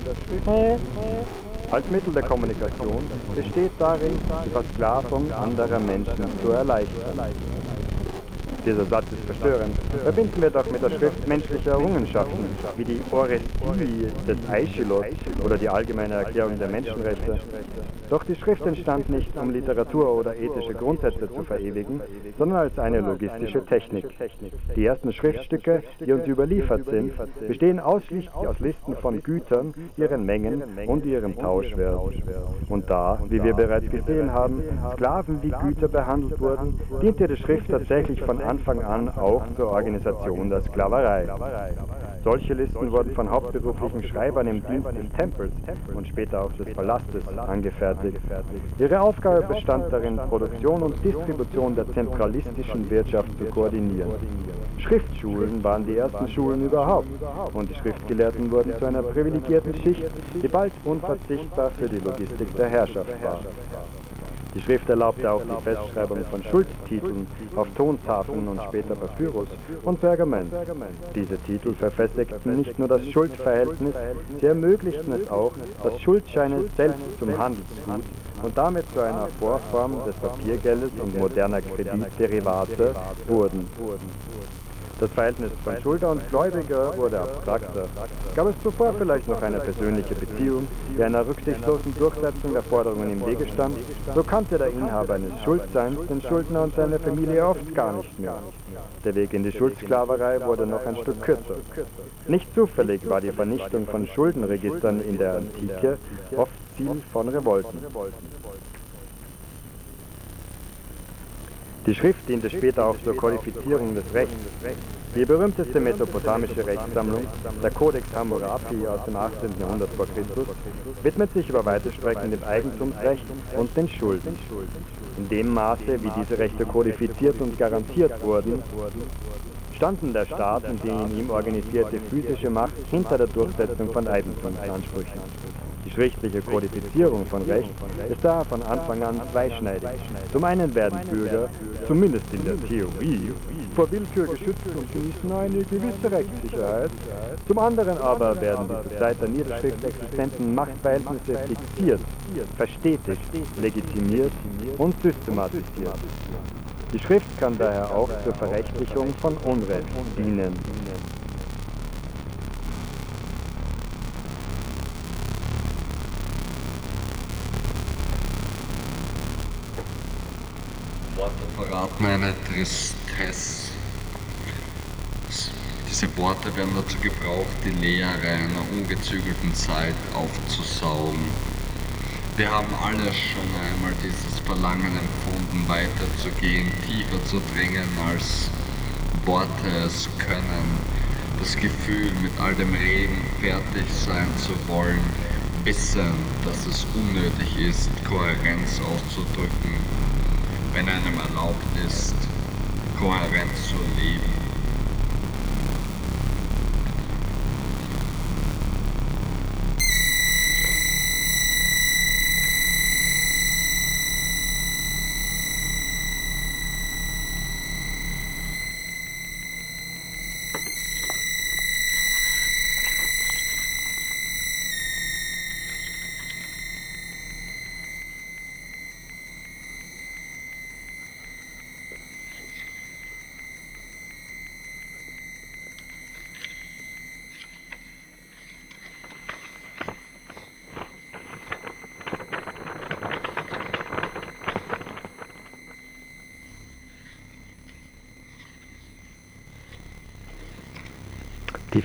als Mittel der Kommunikation besteht darin, die Versklavung anderer Menschen zu erleichtern. Dieser Satz ist verstörend. Verbinden wir doch mit der Schrift menschliche Errungenschaften, wie die Orestie des Aeschylus oder die Allgemeine Erklärung der Menschenrechte. Doch die Schrift entstand nicht, um Literatur oder ethische Grundsätze zu verewigen, sondern als eine logistische Technik. Die ersten Schriftstücke, die uns überliefert sind, bestehen ausschließlich aus Listen von Gütern, ihren Mengen und ihrem Tauschwert. Und da, wie wir bereits gesehen haben, Sklaven wie Güter behandelt wurden, diente die Schrift tatsächlich von Anfang an auch zur Organisation der Sklaverei. Solche Listen wurden von hauptberuflichen Schreibern im Dienst des Tempels und später auch des Palastes angefertigt. Ihre Aufgabe bestand darin, Produktion und Distribution der zentralistischen Wirtschaft zu koordinieren. Schriftschulen waren die ersten Schulen überhaupt und die Schriftgelehrten wurden zu einer privilegierten Schicht, die bald unverzichtbar für die Logistik der Herrschaft war. Die Schrift erlaubte auch die Festschreibung von Schuldtiteln auf Tontafeln und später Papyrus und Pergament. Diese Titel verfestigten nicht nur das Schuldverhältnis, sie ermöglichten es auch, dass Schuldscheine selbst zum Handelsgut und damit zu einer Vorform des Papiergeldes und moderner Kreditderivate wurden. Das Verhältnis von Schuldner und Gläubiger wurde abstrakter. Gab es zuvor vielleicht noch eine persönliche Beziehung, die einer rücksichtslosen Durchsetzung der Forderungen im Wege stand, so kannte der Inhaber eines Schuldseins den Schuldner und seine Familie oft gar nicht mehr. Der Weg in die Schuldsklaverei wurde noch ein Stück kürzer. Nicht zufällig war die Vernichtung von Schuldenregistern in der Antike oft Ziel von Revolten. Die Schrift diente später auch zur Kodifizierung des Rechts. Die berühmteste mesopotamische Rechtssammlung, der Codex Hammurapi aus dem 18. Jahrhundert vor Christus, widmet sich über weite Strecken dem Eigentumsrecht und den Schulden. In dem Maße, wie diese Rechte kodifiziert und garantiert wurden, standen der Staat und die in ihm organisierte physische Macht hinter der Durchsetzung von Eigentumsansprüchen. Die schriftliche Kodifizierung von Recht ist daher von Anfang an zweischneidig. Zum einen werden Bürger, zumindest in der Theorie, vor Willkür geschützt und genießen eine gewisse Rechtssicherheit. Zum anderen aber werden die zur Zeit der Niederschrift existenten Machtverhältnisse fixiert, verstetigt, legitimiert und systematisiert. Die Schrift kann daher auch zur Verrechtlichung von Unrecht dienen. Worte verraten eine Tristesse. Diese Worte werden dazu gebraucht, die Leere einer ungezügelten Zeit aufzusaugen. Wir haben alle schon einmal dieses Verlangen empfunden, weiterzugehen, tiefer zu dringen, als Worte es können. Das Gefühl, mit all dem Reden fertig sein zu wollen, wissen, dass es unnötig ist, Kohärenz auszudrücken, wenn einem erlaubt ist, kohärent zu leben.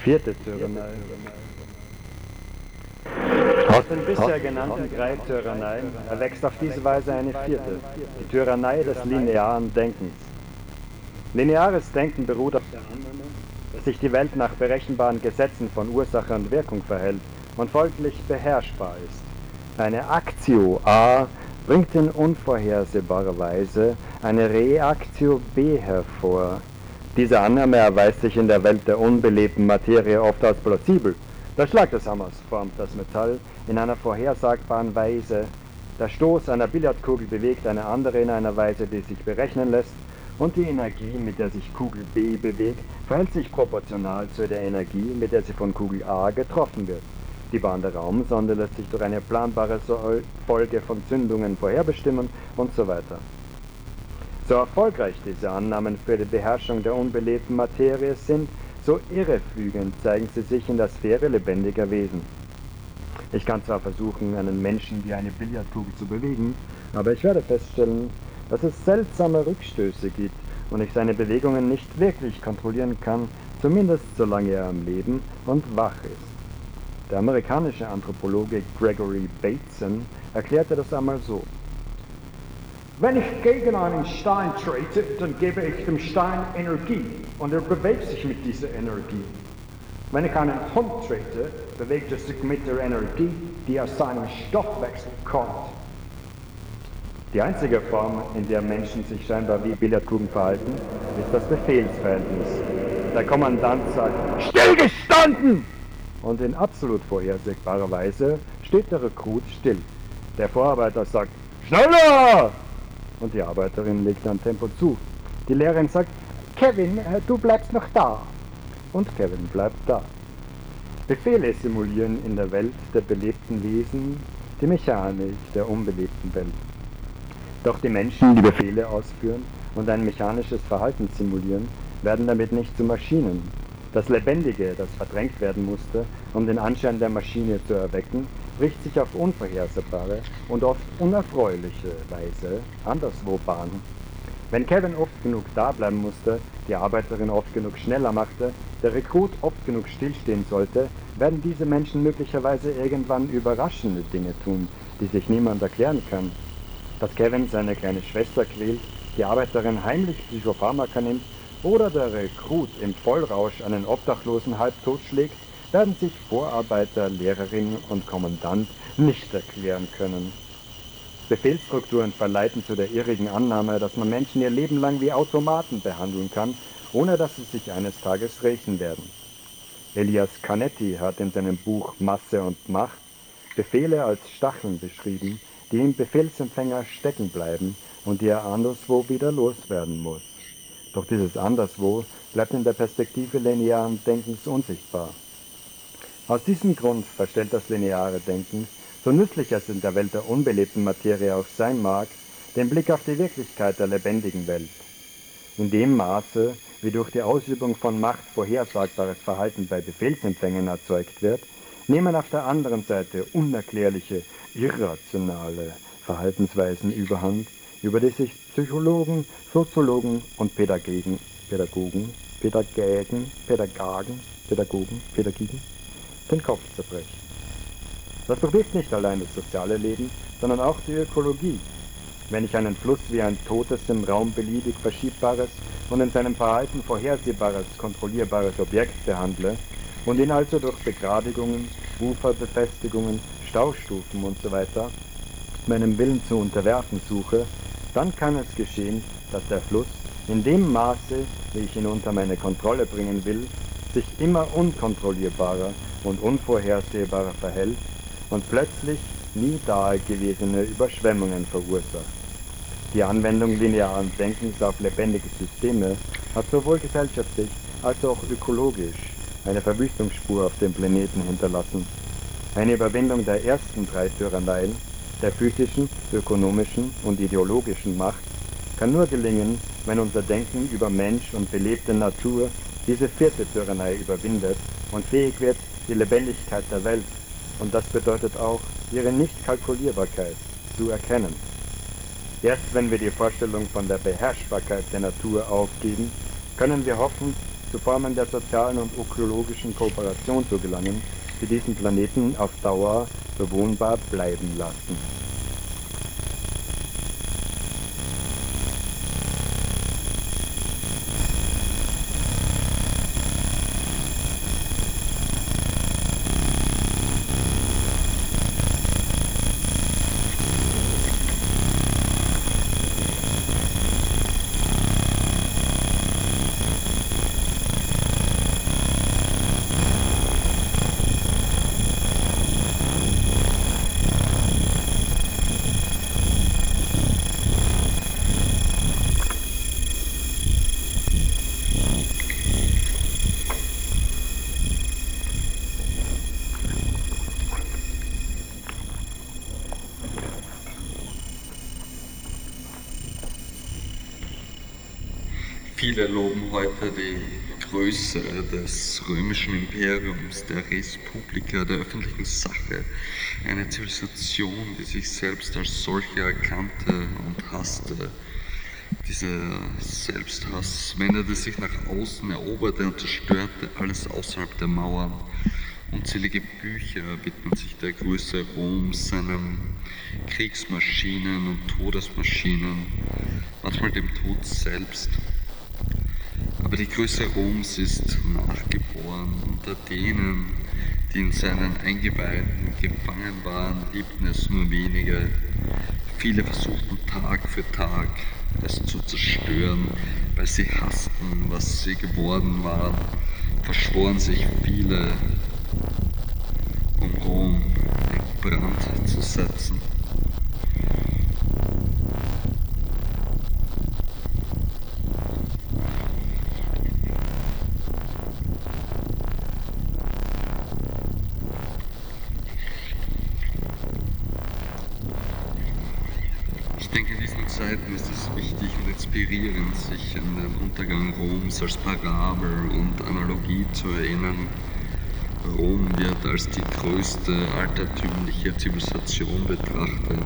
Vierte Tyrannei. Aus den bisher genannten drei Tyranneien erwächst auf diese Weise eine vierte, die Tyrannei des linearen Denkens. Lineares Denken beruht auf der Annahme, dass sich die Welt nach berechenbaren Gesetzen von Ursache und Wirkung verhält und folglich beherrschbar ist. Eine Aktio A bringt in unvorhersehbarer Weise eine Reaktio B hervor. Diese Annahme erweist sich in der Welt der unbelebten Materie oft als plausibel. Der Schlag des Hammers formt das Metall in einer vorhersagbaren Weise. Der Stoß einer Billardkugel bewegt eine andere in einer Weise, die sich berechnen lässt. Und die Energie, mit der sich Kugel B bewegt, verhält sich proportional zu der Energie, mit der sie von Kugel A getroffen wird. Die Bahn der Raumsonde lässt sich durch eine planbare Folge von Zündungen vorherbestimmen und so weiter. So erfolgreich diese Annahmen für die Beherrschung der unbelebten Materie sind, so irrefügend zeigen sie sich in der Sphäre lebendiger Wesen. Ich kann zwar versuchen, einen Menschen wie eine Billardkugel zu bewegen, aber ich werde feststellen, dass es seltsame Rückstöße gibt und ich seine Bewegungen nicht wirklich kontrollieren kann, zumindest solange er am Leben und wach ist. Der amerikanische Anthropologe Gregory Bateson erklärte das einmal so. Wenn ich gegen einen Stein trete, dann gebe ich dem Stein Energie und er bewegt sich mit dieser Energie. Wenn ich einen Hund trete, bewegt er sich mit der Energie, die aus seinem Stoffwechsel kommt. Die einzige Form, in der Menschen sich scheinbar wie Billardkugeln verhalten, ist das Befehlsverhältnis. Der Kommandant sagt, stillgestanden! Und in absolut vorhersehbarer Weise steht der Rekrut still. Der Vorarbeiter sagt, schneller! Und die Arbeiterin legt dann Tempo zu. Die Lehrerin sagt, Kevin, äh, du bleibst noch da. Und Kevin bleibt da. Befehle simulieren in der Welt der belebten Wesen die Mechanik der unbelebten Welt. Doch die Menschen, die Befehle ausführen und ein mechanisches Verhalten simulieren, werden damit nicht zu Maschinen. Das Lebendige, das verdrängt werden musste, um den Anschein der Maschine zu erwecken, bricht sich auf unvorhersehbare und oft unerfreuliche Weise anderswo Bahn. Wenn Kevin oft genug da bleiben musste, die Arbeiterin oft genug schneller machte, der Rekrut oft genug stillstehen sollte, werden diese Menschen möglicherweise irgendwann überraschende Dinge tun, die sich niemand erklären kann. Dass Kevin seine kleine Schwester quält, die Arbeiterin heimlich Psychopharmaka nimmt oder der Rekrut im Vollrausch einen Obdachlosen halb totschlägt, werden sich Vorarbeiter, Lehrerin und Kommandant nicht erklären können. Befehlsstrukturen verleiten zu der irrigen Annahme, dass man Menschen ihr Leben lang wie Automaten behandeln kann, ohne dass sie sich eines Tages rächen werden. Elias Canetti hat in seinem Buch Masse und Macht Befehle als Stacheln beschrieben, die im Befehlsempfänger stecken bleiben und die er anderswo wieder loswerden muss. Doch dieses Anderswo bleibt in der Perspektive linearen Denkens unsichtbar. Aus diesem Grund verstellt das lineare Denken so nützlich es in der Welt der unbelebten Materie auch sein mag, den Blick auf die Wirklichkeit der lebendigen Welt. In dem Maße, wie durch die Ausübung von Macht vorhersagbares Verhalten bei Befehlsempfängen erzeugt wird, nehmen auf der anderen Seite unerklärliche, irrationale Verhaltensweisen überhand, über die sich Psychologen, Soziologen und Pädagogen, Pädagogen, Pädagogen, Pädagogen, Pädagogen, Pädagogen den Kopf zerbrechen. Das betrifft nicht allein das soziale Leben, sondern auch die Ökologie. Wenn ich einen Fluss wie ein totes, im Raum beliebig verschiebbares und in seinem Verhalten vorhersehbares, kontrollierbares Objekt behandle und ihn also durch Begradigungen, Uferbefestigungen, Staustufen usw. So meinem Willen zu unterwerfen suche, dann kann es geschehen, dass der Fluss in dem Maße, wie ich ihn unter meine Kontrolle bringen will, sich immer unkontrollierbarer und unvorhersehbarer verhält und plötzlich nie dagewesene Überschwemmungen verursacht. Die Anwendung linearen Denkens auf lebendige Systeme hat sowohl gesellschaftlich als auch ökologisch eine Verwüstungsspur auf dem Planeten hinterlassen. Eine Überwindung der ersten drei Tyranneien, der physischen, ökonomischen und ideologischen Macht, kann nur gelingen, wenn unser Denken über Mensch und belebte Natur diese vierte Tyrannei überwindet und fähig wird, die Lebendigkeit der Welt und das bedeutet auch, ihre Nichtkalkulierbarkeit zu erkennen. Erst wenn wir die Vorstellung von der Beherrschbarkeit der Natur aufgeben, können wir hoffen, zu Formen der sozialen und ökologischen Kooperation zu gelangen, die diesen Planeten auf Dauer bewohnbar bleiben lassen. Heute die Größe des römischen Imperiums, der Res Publica, der öffentlichen Sache. Eine Zivilisation, die sich selbst als solche erkannte und hasste. Dieser Selbsthass wendete sich nach außen, eroberte und zerstörte alles außerhalb der Mauern. Unzählige Bücher widmen sich der Größe Roms, seinen Kriegsmaschinen und Todesmaschinen, manchmal dem Tod selbst. Aber die Größe Roms ist nachgeboren unter denen, die in seinen Eingeweiden gefangen waren, liebten es nur wenige. Viele versuchten Tag für Tag es zu zerstören, weil sie hassten, was sie geworden waren, verschworen sich viele, um Rom in Brand zu setzen. Zeiten ist es wichtig und inspirierend, sich an den Untergang Roms als Parabel und Analogie zu erinnern. Rom wird als die größte altertümliche Zivilisation betrachtet.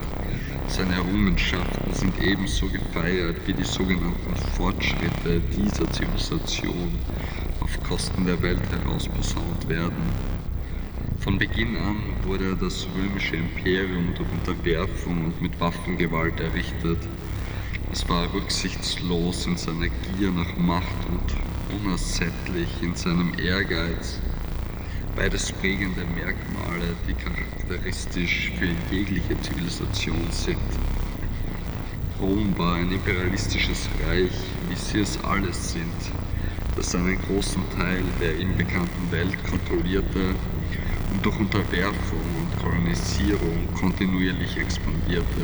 Seine Errungenschaften sind ebenso gefeiert wie die sogenannten Fortschritte dieser Zivilisation auf Kosten der Welt herausposaunt werden. Von Beginn an wurde das römische Imperium durch Unterwerfung und mit Waffengewalt errichtet. Es war rücksichtslos in seiner Gier nach Macht und unersättlich in seinem Ehrgeiz. Beides prägende Merkmale, die charakteristisch für jegliche Zivilisation sind. Rom war ein imperialistisches Reich, wie sie es alles sind, das einen großen Teil der ihm bekannten Welt kontrollierte und durch Unterwerfung und Kolonisierung kontinuierlich expandierte.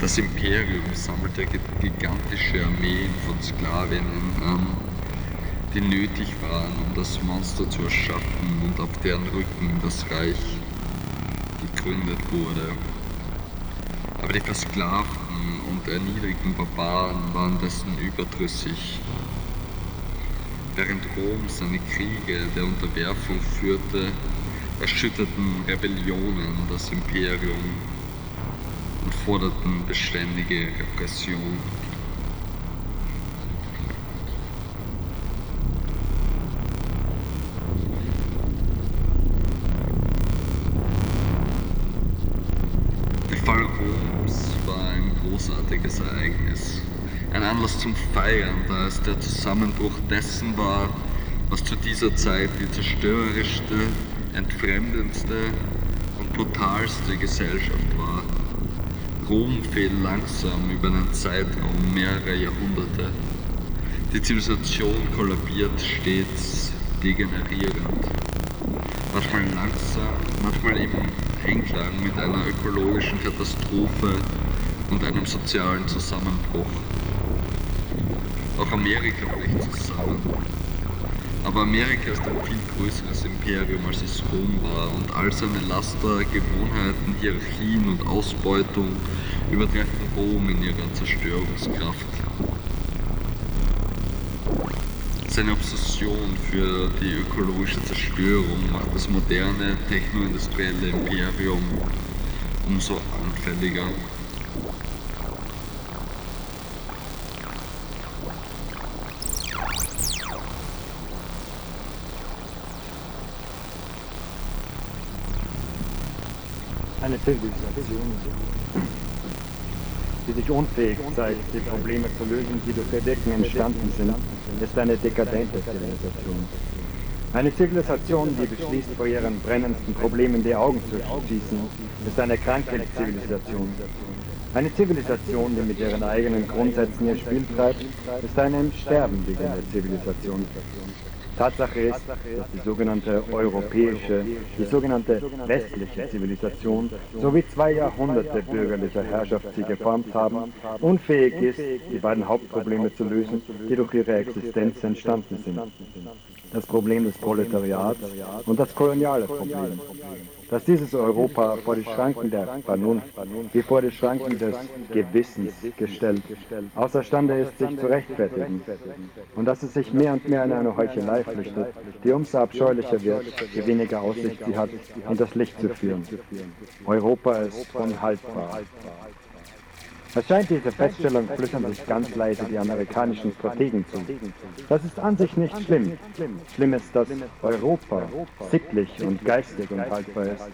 Das Imperium sammelte gigantische Armeen von Sklavinnen an, die nötig waren, um das Monster zu erschaffen und auf deren Rücken das Reich gegründet wurde. Aber die versklavten und erniedrigten Barbaren waren dessen überdrüssig. Während Rom seine Kriege der Unterwerfung führte, erschütterten Rebellionen das Imperium und forderten beständige Repression. Der Fall Roms war ein großartiges Ereignis. Ein Anlass zum Da es der Zusammenbruch dessen war, was zu dieser Zeit die zerstörerischste, entfremdendste und brutalste Gesellschaft war. Rom fiel langsam über einen Zeitraum mehrerer Jahrhunderte. Die Zivilisation kollabiert stets degenerierend. Manchmal langsam, manchmal im Einklang mit einer ökologischen Katastrophe und einem sozialen Zusammenbruch. Auch Amerika bricht zusammen. Aber Amerika ist ein viel größeres Imperium, als es Rom war und all seine Laster, Gewohnheiten, Hierarchien und Ausbeutung übertreffen Rom in ihrer Zerstörungskraft. Seine Obsession für die ökologische Zerstörung macht das moderne technoindustrielle Imperium umso anfälliger. Eine Zivilisation, die sich unfähig zeigt, die Probleme zu lösen, die durch Wirken entstanden sind, ist eine dekadente Zivilisation. Eine Zivilisation, die beschließt, vor ihren brennendsten Problemen die Augen zu schließen, ist eine kranke Zivilisation. Eine Zivilisation, die mit ihren eigenen Grundsätzen ihr Spiel treibt, ist eine im Sterben liegende Zivilisation. Tatsache ist, dass die sogenannte europäische, die sogenannte westliche Zivilisation sowie zwei Jahrhunderte bürgerlicher Herrschaft sie geformt haben, unfähig ist, die beiden Hauptprobleme zu lösen, die durch ihre Existenz entstanden sind. Das Problem des Proletariats und das koloniale Problem. Dass dieses Europa vor die Schranken der Vernunft, wie vor die Schranken des Gewissens gestellt, außerstande ist, sich zu rechtfertigen. Und dass es sich mehr und mehr in eine Heuchelei flüchtet, die umso abscheulicher wird, je weniger Aussicht sie hat, in das Licht zu führen. Europa ist unhaltbar. Es scheint, diese Feststellung flüstern sich ganz leise die amerikanischen Strategen zu. Das ist an sich nicht schlimm. Schlimm ist, dass Europa sittlich und geistig unhaltbar ist.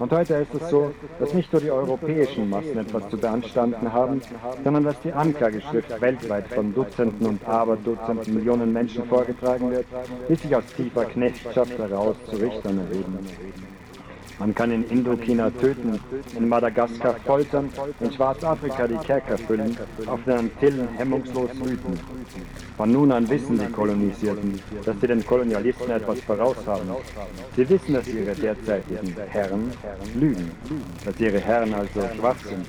Und heute ist es so, dass nicht nur die europäischen Massen etwas zu beanstanden haben, sondern dass die Anklageschrift weltweit von Dutzenden und Aberdutzenden Millionen Menschen vorgetragen wird, die sich aus tiefer Knechtschaft heraus zu Richtern erheben. Man kann in Indochina töten, in Madagaskar foltern, in Schwarzafrika die Kerker füllen, auf den Antillen hemmungslos wüten. Von nun an wissen die Kolonisierten, dass sie den Kolonialisten etwas voraus haben. Sie wissen, dass ihre derzeitigen Herren lügen, dass ihre Herren also schwach sind.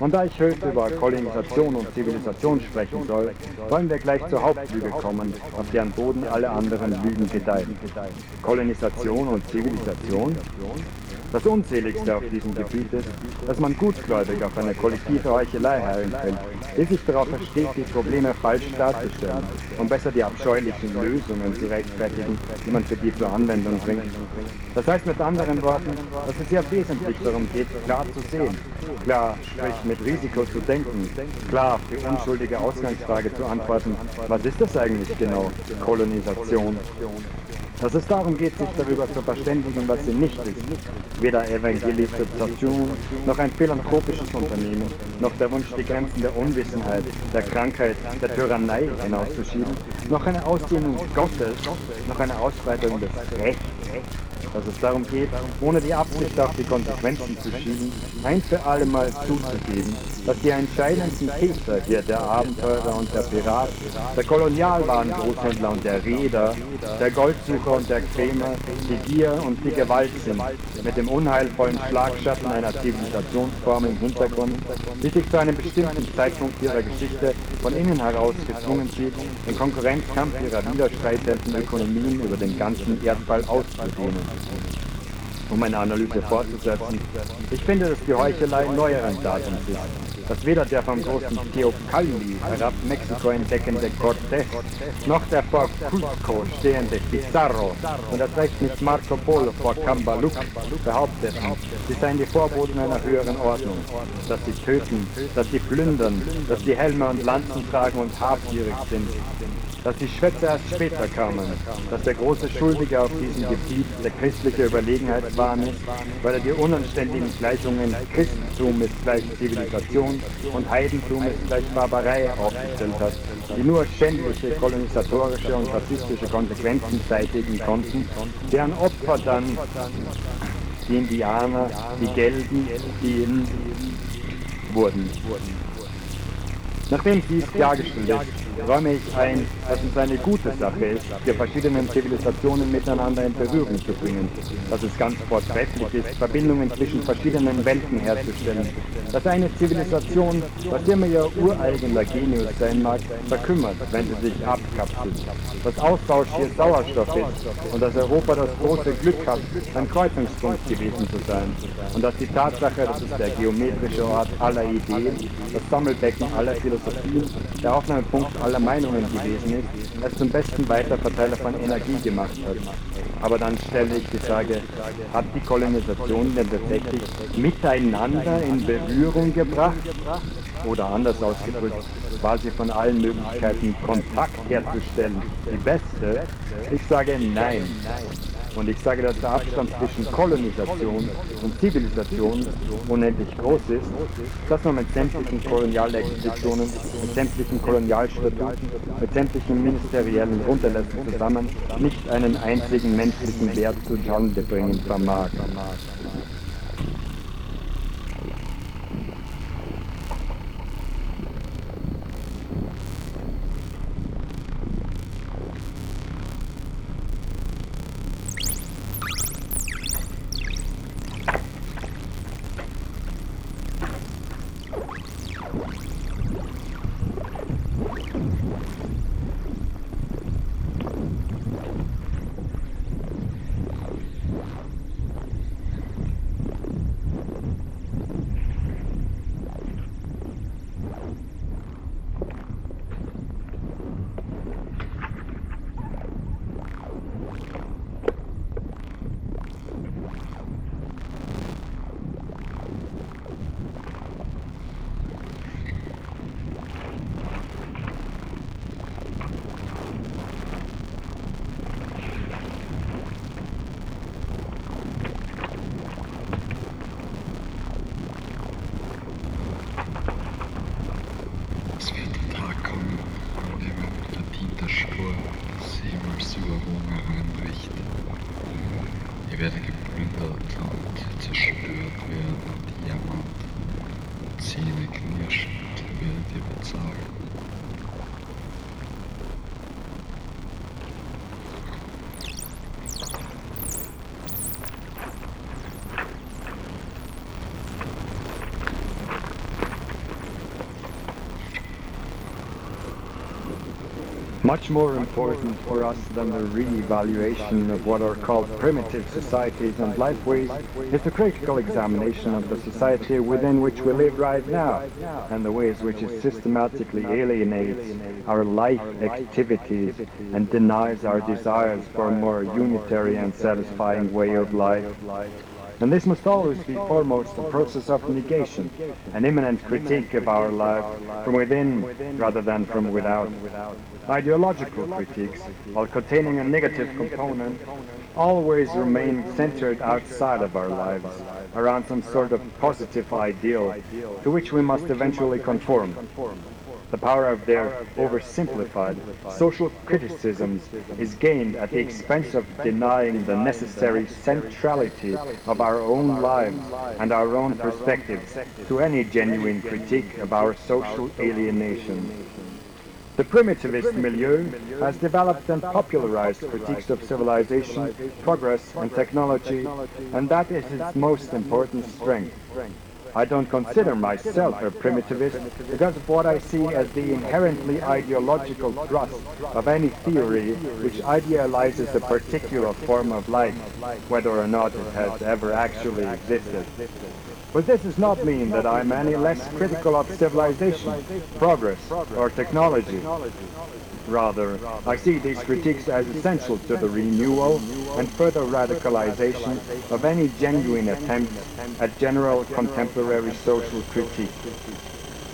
Und da ich heute über Kolonisation und Zivilisation sprechen soll, wollen wir gleich zur Hauptlüge kommen, auf deren Boden alle anderen Lügen gedeihen. Kolonisation und Zivilisation das Unseligste auf diesem Gebiet ist, dass man gutgläubig auf eine kollektive Heuchelei hereinfällt, die sich darauf versteht, die Probleme falsch darzustellen, um besser die abscheulichen Lösungen zu rechtfertigen, die man für die zur Anwendung bringt. Das heißt mit anderen Worten, dass es hier wesentlich darum geht, klar zu sehen, klar, sprich mit Risiko zu denken, klar auf die unschuldige Ausgangsfrage zu antworten, was ist das eigentlich genau, Kolonisation? Dass es darum geht, sich darüber zu verständigen, was sie nicht ist. Weder Evangelisation, noch ein philanthropisches Unternehmen, noch der Wunsch, die Grenzen der Unwissenheit, der Krankheit, der Tyrannei hinauszuschieben, noch eine Ausdehnung Gottes, noch eine Ausbreitung des Rechts dass es darum geht, ohne die Absicht auf die Konsequenzen zu schieben, ein für alle Mal zuzugeben, dass die entscheidendsten Täter hier der Abenteurer und der Pirat, der Kolonialwarengroßhändler und der Reeder, der Goldsucher und der Krämer, die Gier und die Gewalt sind, mit dem unheilvollen Schlagschatten einer Zivilisationsform im Hintergrund, die sich zu einem bestimmten Zeitpunkt ihrer Geschichte von innen heraus gezwungen sieht, den Konkurrenzkampf ihrer widerstreitenden Ökonomien über den ganzen Erdball auszudehnen um eine Analyse fortzusetzen. Ich finde, dass die Heuchelei neueren Datums ist, dass weder der vom großen Teocalli herab Mexiko entdeckende Cortés, noch der vor Cusco stehende Pizarro und erst recht nicht Marco Polo vor Cambaluc behaupteten, sie seien die Vorboten einer höheren Ordnung, dass sie töten, dass sie plündern, dass sie Helme und Lanzen tragen und habgierig sind, dass die Schwätze erst später kamen, dass der große Schuldige auf diesem Gebiet der christliche Überlegenheitswahn ist, weil er die unanständigen Gleichungen Christentum ist gleich Zivilisation und Heidentum ist gleich Barbarei aufgestellt hat, die nur schändliche kolonisatorische und rassistische Konsequenzen zeitigen konnten, deren Opfer dann die Indianer, die Gelben, die wurden. Nachdem dies klargestellt ist, räume ich ein, dass es eine gute Sache ist, die verschiedenen Zivilisationen miteinander in Berührung zu bringen, dass es ganz vortrefflich ist, Verbindungen zwischen verschiedenen Welten herzustellen, dass eine Zivilisation, was immer ihr ureigener Genius sein mag, verkümmert, wenn sie sich abkapselt, dass Austausch hier Sauerstoff ist und dass Europa das große Glück hat, ein Kreuzungspunkt gewesen zu sein. Und dass die Tatsache, dass es der geometrische Ort aller Ideen, das Sammelbecken aller Philosophien, Philosophie der Aufnahmepunkt aller Meinungen gewesen ist, es zum besten Weiterverteiler von Energie gemacht hat. Aber dann stelle ich die Frage, hat die Kolonisation denn tatsächlich miteinander in Berührung gebracht? Oder anders ausgedrückt, war sie von allen Möglichkeiten, Kontakt herzustellen, die beste? Ich sage nein. Und ich sage, dass der Abstand zwischen Kolonisation und Zivilisation unendlich groß ist, dass man mit sämtlichen Kolonialexpeditionen, mit sämtlichen Kolonialstatuten, mit sämtlichen ministeriellen Unterlassen zusammen nicht einen einzigen menschlichen Wert zustande bringen vermag. Much more important for us than the re-evaluation of what are called primitive societies and lifeways is the critical examination of the society within which we live right now and the ways which it systematically alienates our life activities and denies our desires for a more unitary and satisfying way of life. And this must always be foremost a process of negation, an imminent critique of our life from within rather than from without. Ideological critiques, while containing a negative component, always remain centered outside of our lives, around some sort of positive ideal to which we must eventually conform. The power of their oversimplified social criticisms is gained at the expense of denying the necessary centrality of our own lives and our own perspectives to any genuine critique of our social alienation. The primitivist milieu has developed and popularized critiques of civilization, progress, and technology, and that is its most important strength. I don't consider myself a primitivist because of what I see as the inherently ideological thrust of any theory which idealizes a particular form of life, whether or not it has ever actually existed. But this does not mean that I'm any less critical of civilization, progress, or technology. Rather, I see these critiques as essential to the renewal and further radicalization of any genuine attempt at general contemporary social critique.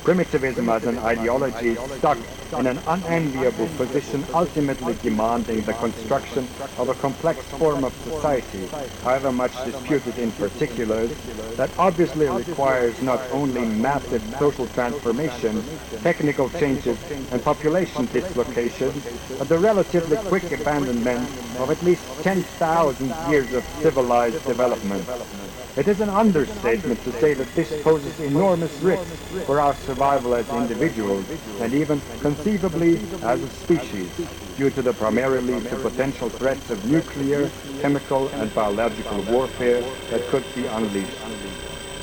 Primitivism as an ideology stuck in an unenviable position ultimately demanding the construction of a complex form of society, however much disputed in particulars, that obviously requires not only massive social transformation, technical changes, and population dislocation, but the relatively quick abandonment of at least 10,000 years of civilized development. It is an understatement to say that this poses enormous risks for our survival as individuals and even conceivably as a species due to the primarily to potential threats of nuclear, chemical and biological warfare that could be unleashed.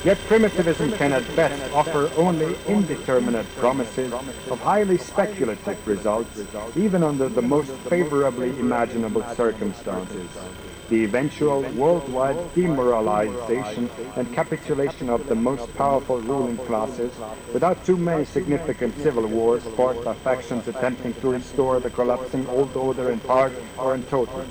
Yet primitivism can at best offer only indeterminate promises of highly speculative results, even under the most favorably imaginable circumstances. The eventual worldwide demoralization and capitulation of the most powerful ruling classes, without too many significant civil wars sparked by factions attempting to restore the collapsing old order in part or in total.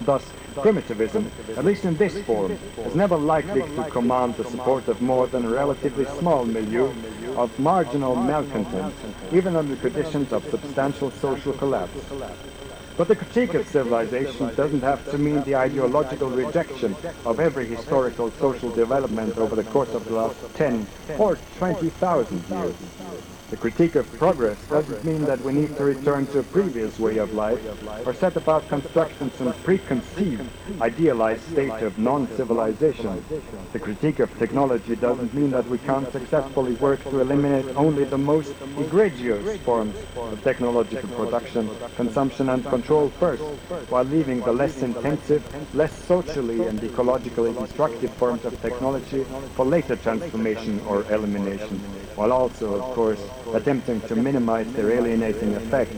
Thus, primitivism, at least in this form, is never likely to command the support of more than a relatively small milieu of marginal malcontents, even under conditions of substantial social collapse. But the critique of civilization doesn't have to mean the ideological rejection of every historical social development over the course of the last 10 or 20,000 years. The critique of progress doesn't mean that we need to return to a previous way of life or set about constructing some preconceived, idealized state of non-civilization. The critique of technology doesn't mean that we can't successfully work to eliminate only the most egregious forms of technological production, consumption and control first, while leaving the less intensive, less socially and ecologically destructive forms of technology for later transformation or elimination, while also, of course, attempting to minimize their alienating effects.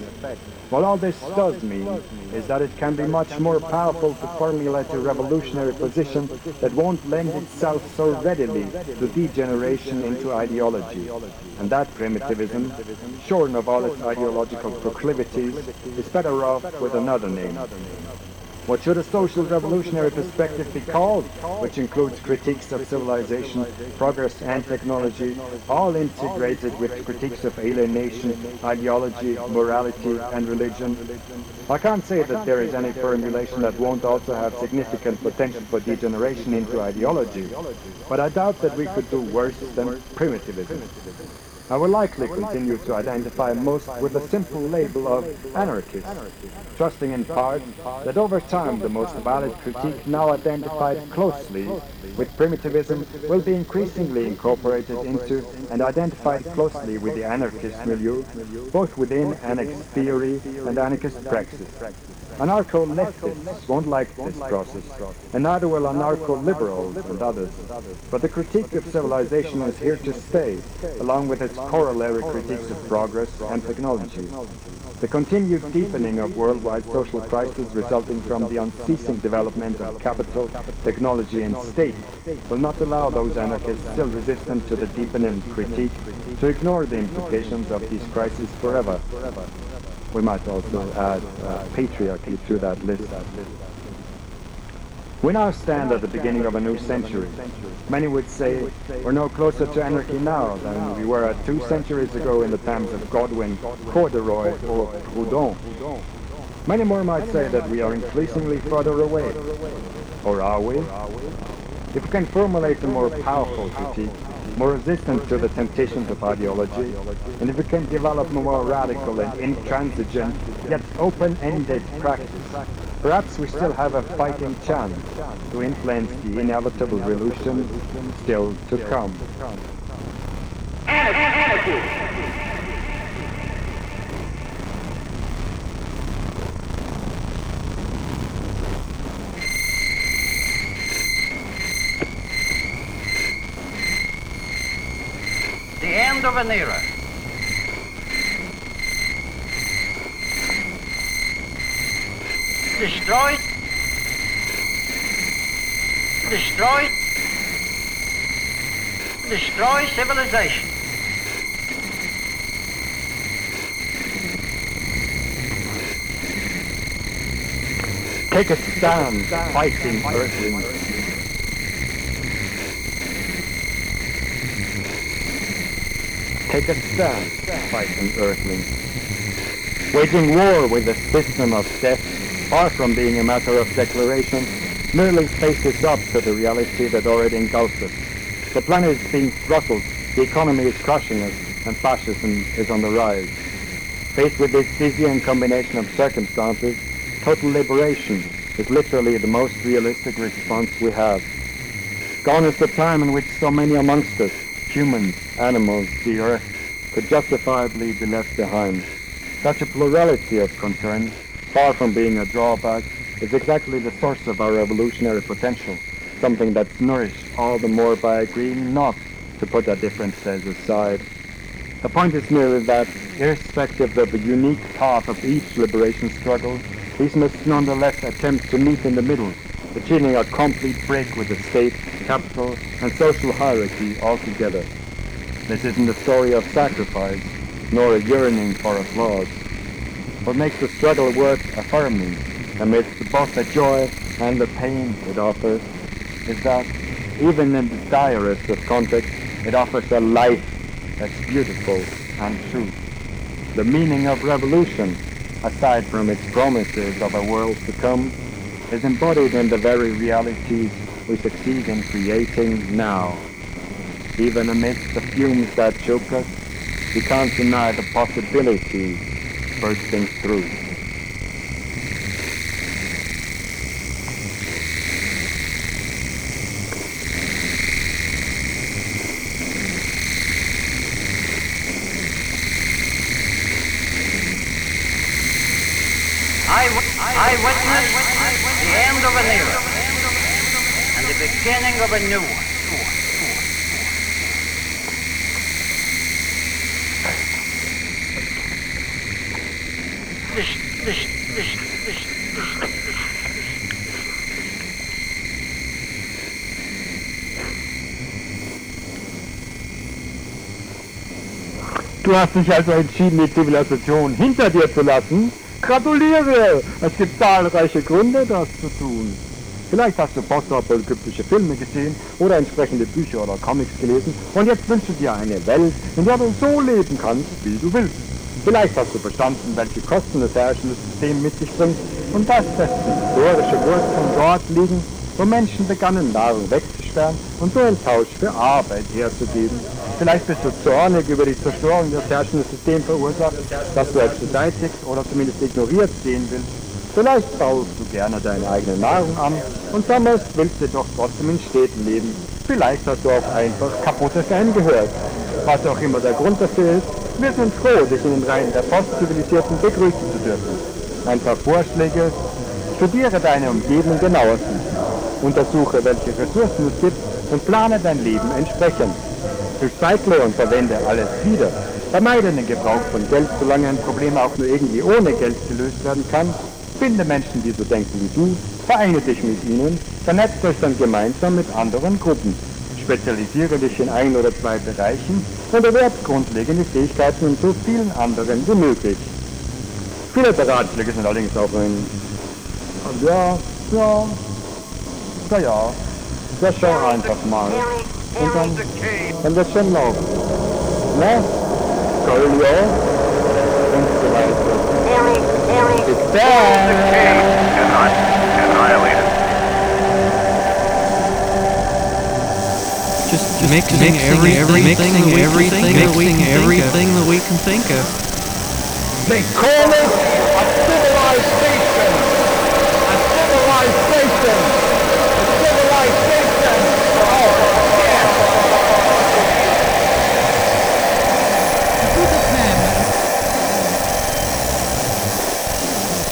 What all this does mean is that it can be much more powerful to formulate a revolutionary position that won't lend itself so readily to degeneration into ideology. And that primitivism, shorn of all its ideological proclivities, is better off with another name. What should a social revolutionary perspective be called, which includes critiques of civilization, progress and technology, all integrated with critiques of alienation, ideology, morality and religion? I can't say that there is any formulation that won't also have significant potential for degeneration into ideology, but I doubt that we could do worse than primitivism. I will likely continue to identify most with the simple label of anarchist, trusting in part that over time the most valid critique now identified closely with primitivism will be increasingly incorporated into and identified closely with the anarchist milieu, both within anarchist theory and anarchist praxis. Anarcho-leftists won't like this process, and neither will anarcho-liberals and others. But the critique of civilization is here to stay, along with its corollary critiques of progress and technology. The continued deepening of worldwide social crises resulting from the unceasing development of capital, technology and state will not allow those anarchists still resistant to the deepening critique to ignore the implications of these crises forever. We might also add uh, patriarchy to that list. We now stand at the beginning of a new century. Many would say we're no closer to anarchy now than we were two centuries ago in the times of Godwin, Corduroy, or Proudhon. Many more might say that we are increasingly further away. Or are we? If we can formulate a more powerful critique, more resistant to the temptations of ideology, and if we can develop a more radical and intransigent, yet open-ended practice, perhaps we still have a fighting chance to influence the inevitable revolution still to come. Of an era. Destroy. Destroy. Destroy civilization. Take a stand, fighting earthlings. Take a stand, fighting earthlings. Waging war with a system of death, far from being a matter of declaration, merely faces up to the reality that already engulfs us. The planet is being throttled, the economy is crushing us, and fascism is on the rise. Faced with this dizzying combination of circumstances, total liberation is literally the most realistic response we have. Gone is the time in which so many amongst us, humans, animals, the earth, could justifiably be left behind. Such a plurality of concerns, far from being a drawback, is exactly the source of our revolutionary potential, something that's nourished all the more by agreeing not to put our differences aside. The point is merely that, irrespective of the unique path of each liberation struggle, these must nonetheless attempt to meet in the middle, achieving a complete break with the state, capital, and social hierarchy altogether. This isn't a story of sacrifice, nor a yearning for applause. What makes the struggle worth affirming, amidst both the joy and the pain it offers, is that, even in the direst of contexts, it offers a life that's beautiful and true. The meaning of revolution, aside from its promises of a world to come, is embodied in the very realities we succeed in creating now. Even amidst the fumes that choke us, we can't deny the possibilities bursting through. I witnessed the end of an era and the beginning of a new one. Du hast dich also entschieden, die Zivilisation hinter dir zu lassen? Gratuliere! Es gibt zahlreiche Gründe, das zu tun. Vielleicht hast du postapokalyptische Filme gesehen oder entsprechende Bücher oder Comics gelesen und jetzt wünschst du dir eine Welt, in der du so leben kannst, wie du willst. Vielleicht hast du verstanden, welche Kosten das herrschende System mit sich bringt und dass dessen historische Wurzeln dort liegen, wo Menschen begannen, Nahrung wegzusperren und so einen Tausch für Arbeit herzugeben. Vielleicht bist du zornig über die Zerstörung, die das herrschende System verursacht, das du als beseitigt oder zumindest ignoriert sehen willst. Vielleicht baust du gerne deine eigene Nahrung an und sammelst, willst du doch trotzdem in Städten leben. Vielleicht hast du auch einfach kaputte Fan. Was auch immer der Grund dafür ist, wir sind froh, dich in den Reihen der Postzivilisierten begrüßen zu dürfen. Ein paar Vorschläge. Studiere deine Umgebung genauestens. Untersuche, welche Ressourcen es gibt und plane dein Leben entsprechend. Recycle und verwende alles wieder. Vermeide den Gebrauch von Geld, solange ein Problem auch nur irgendwie ohne Geld gelöst werden kann. Finde Menschen, die so denken wie du, vereine dich mit ihnen, vernetzt euch dann gemeinsam mit anderen Gruppen. Spezialisiere dich in ein oder zwei Bereichen und erwerb grundlegende Fähigkeiten in so vielen anderen wie möglich. Viele der Ratschläge sind allerdings auch ein... Ja, ja, ja, ja. Das schau einfach mal. Und dann, dann wird schon laufen. Ne? Coolio und so weiter. It's bad. Just mixing, mixing everything, everything, everything, mixing everything that we can think of. They call it a civilization. A civilization. A civilization. Oh, yeah.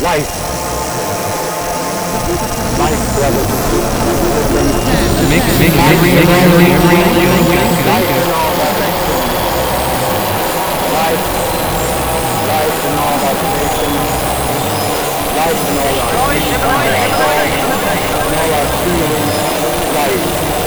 Life. Life, brothers mix, mix, mix, mix, mix, mix, life and all our feelings, life.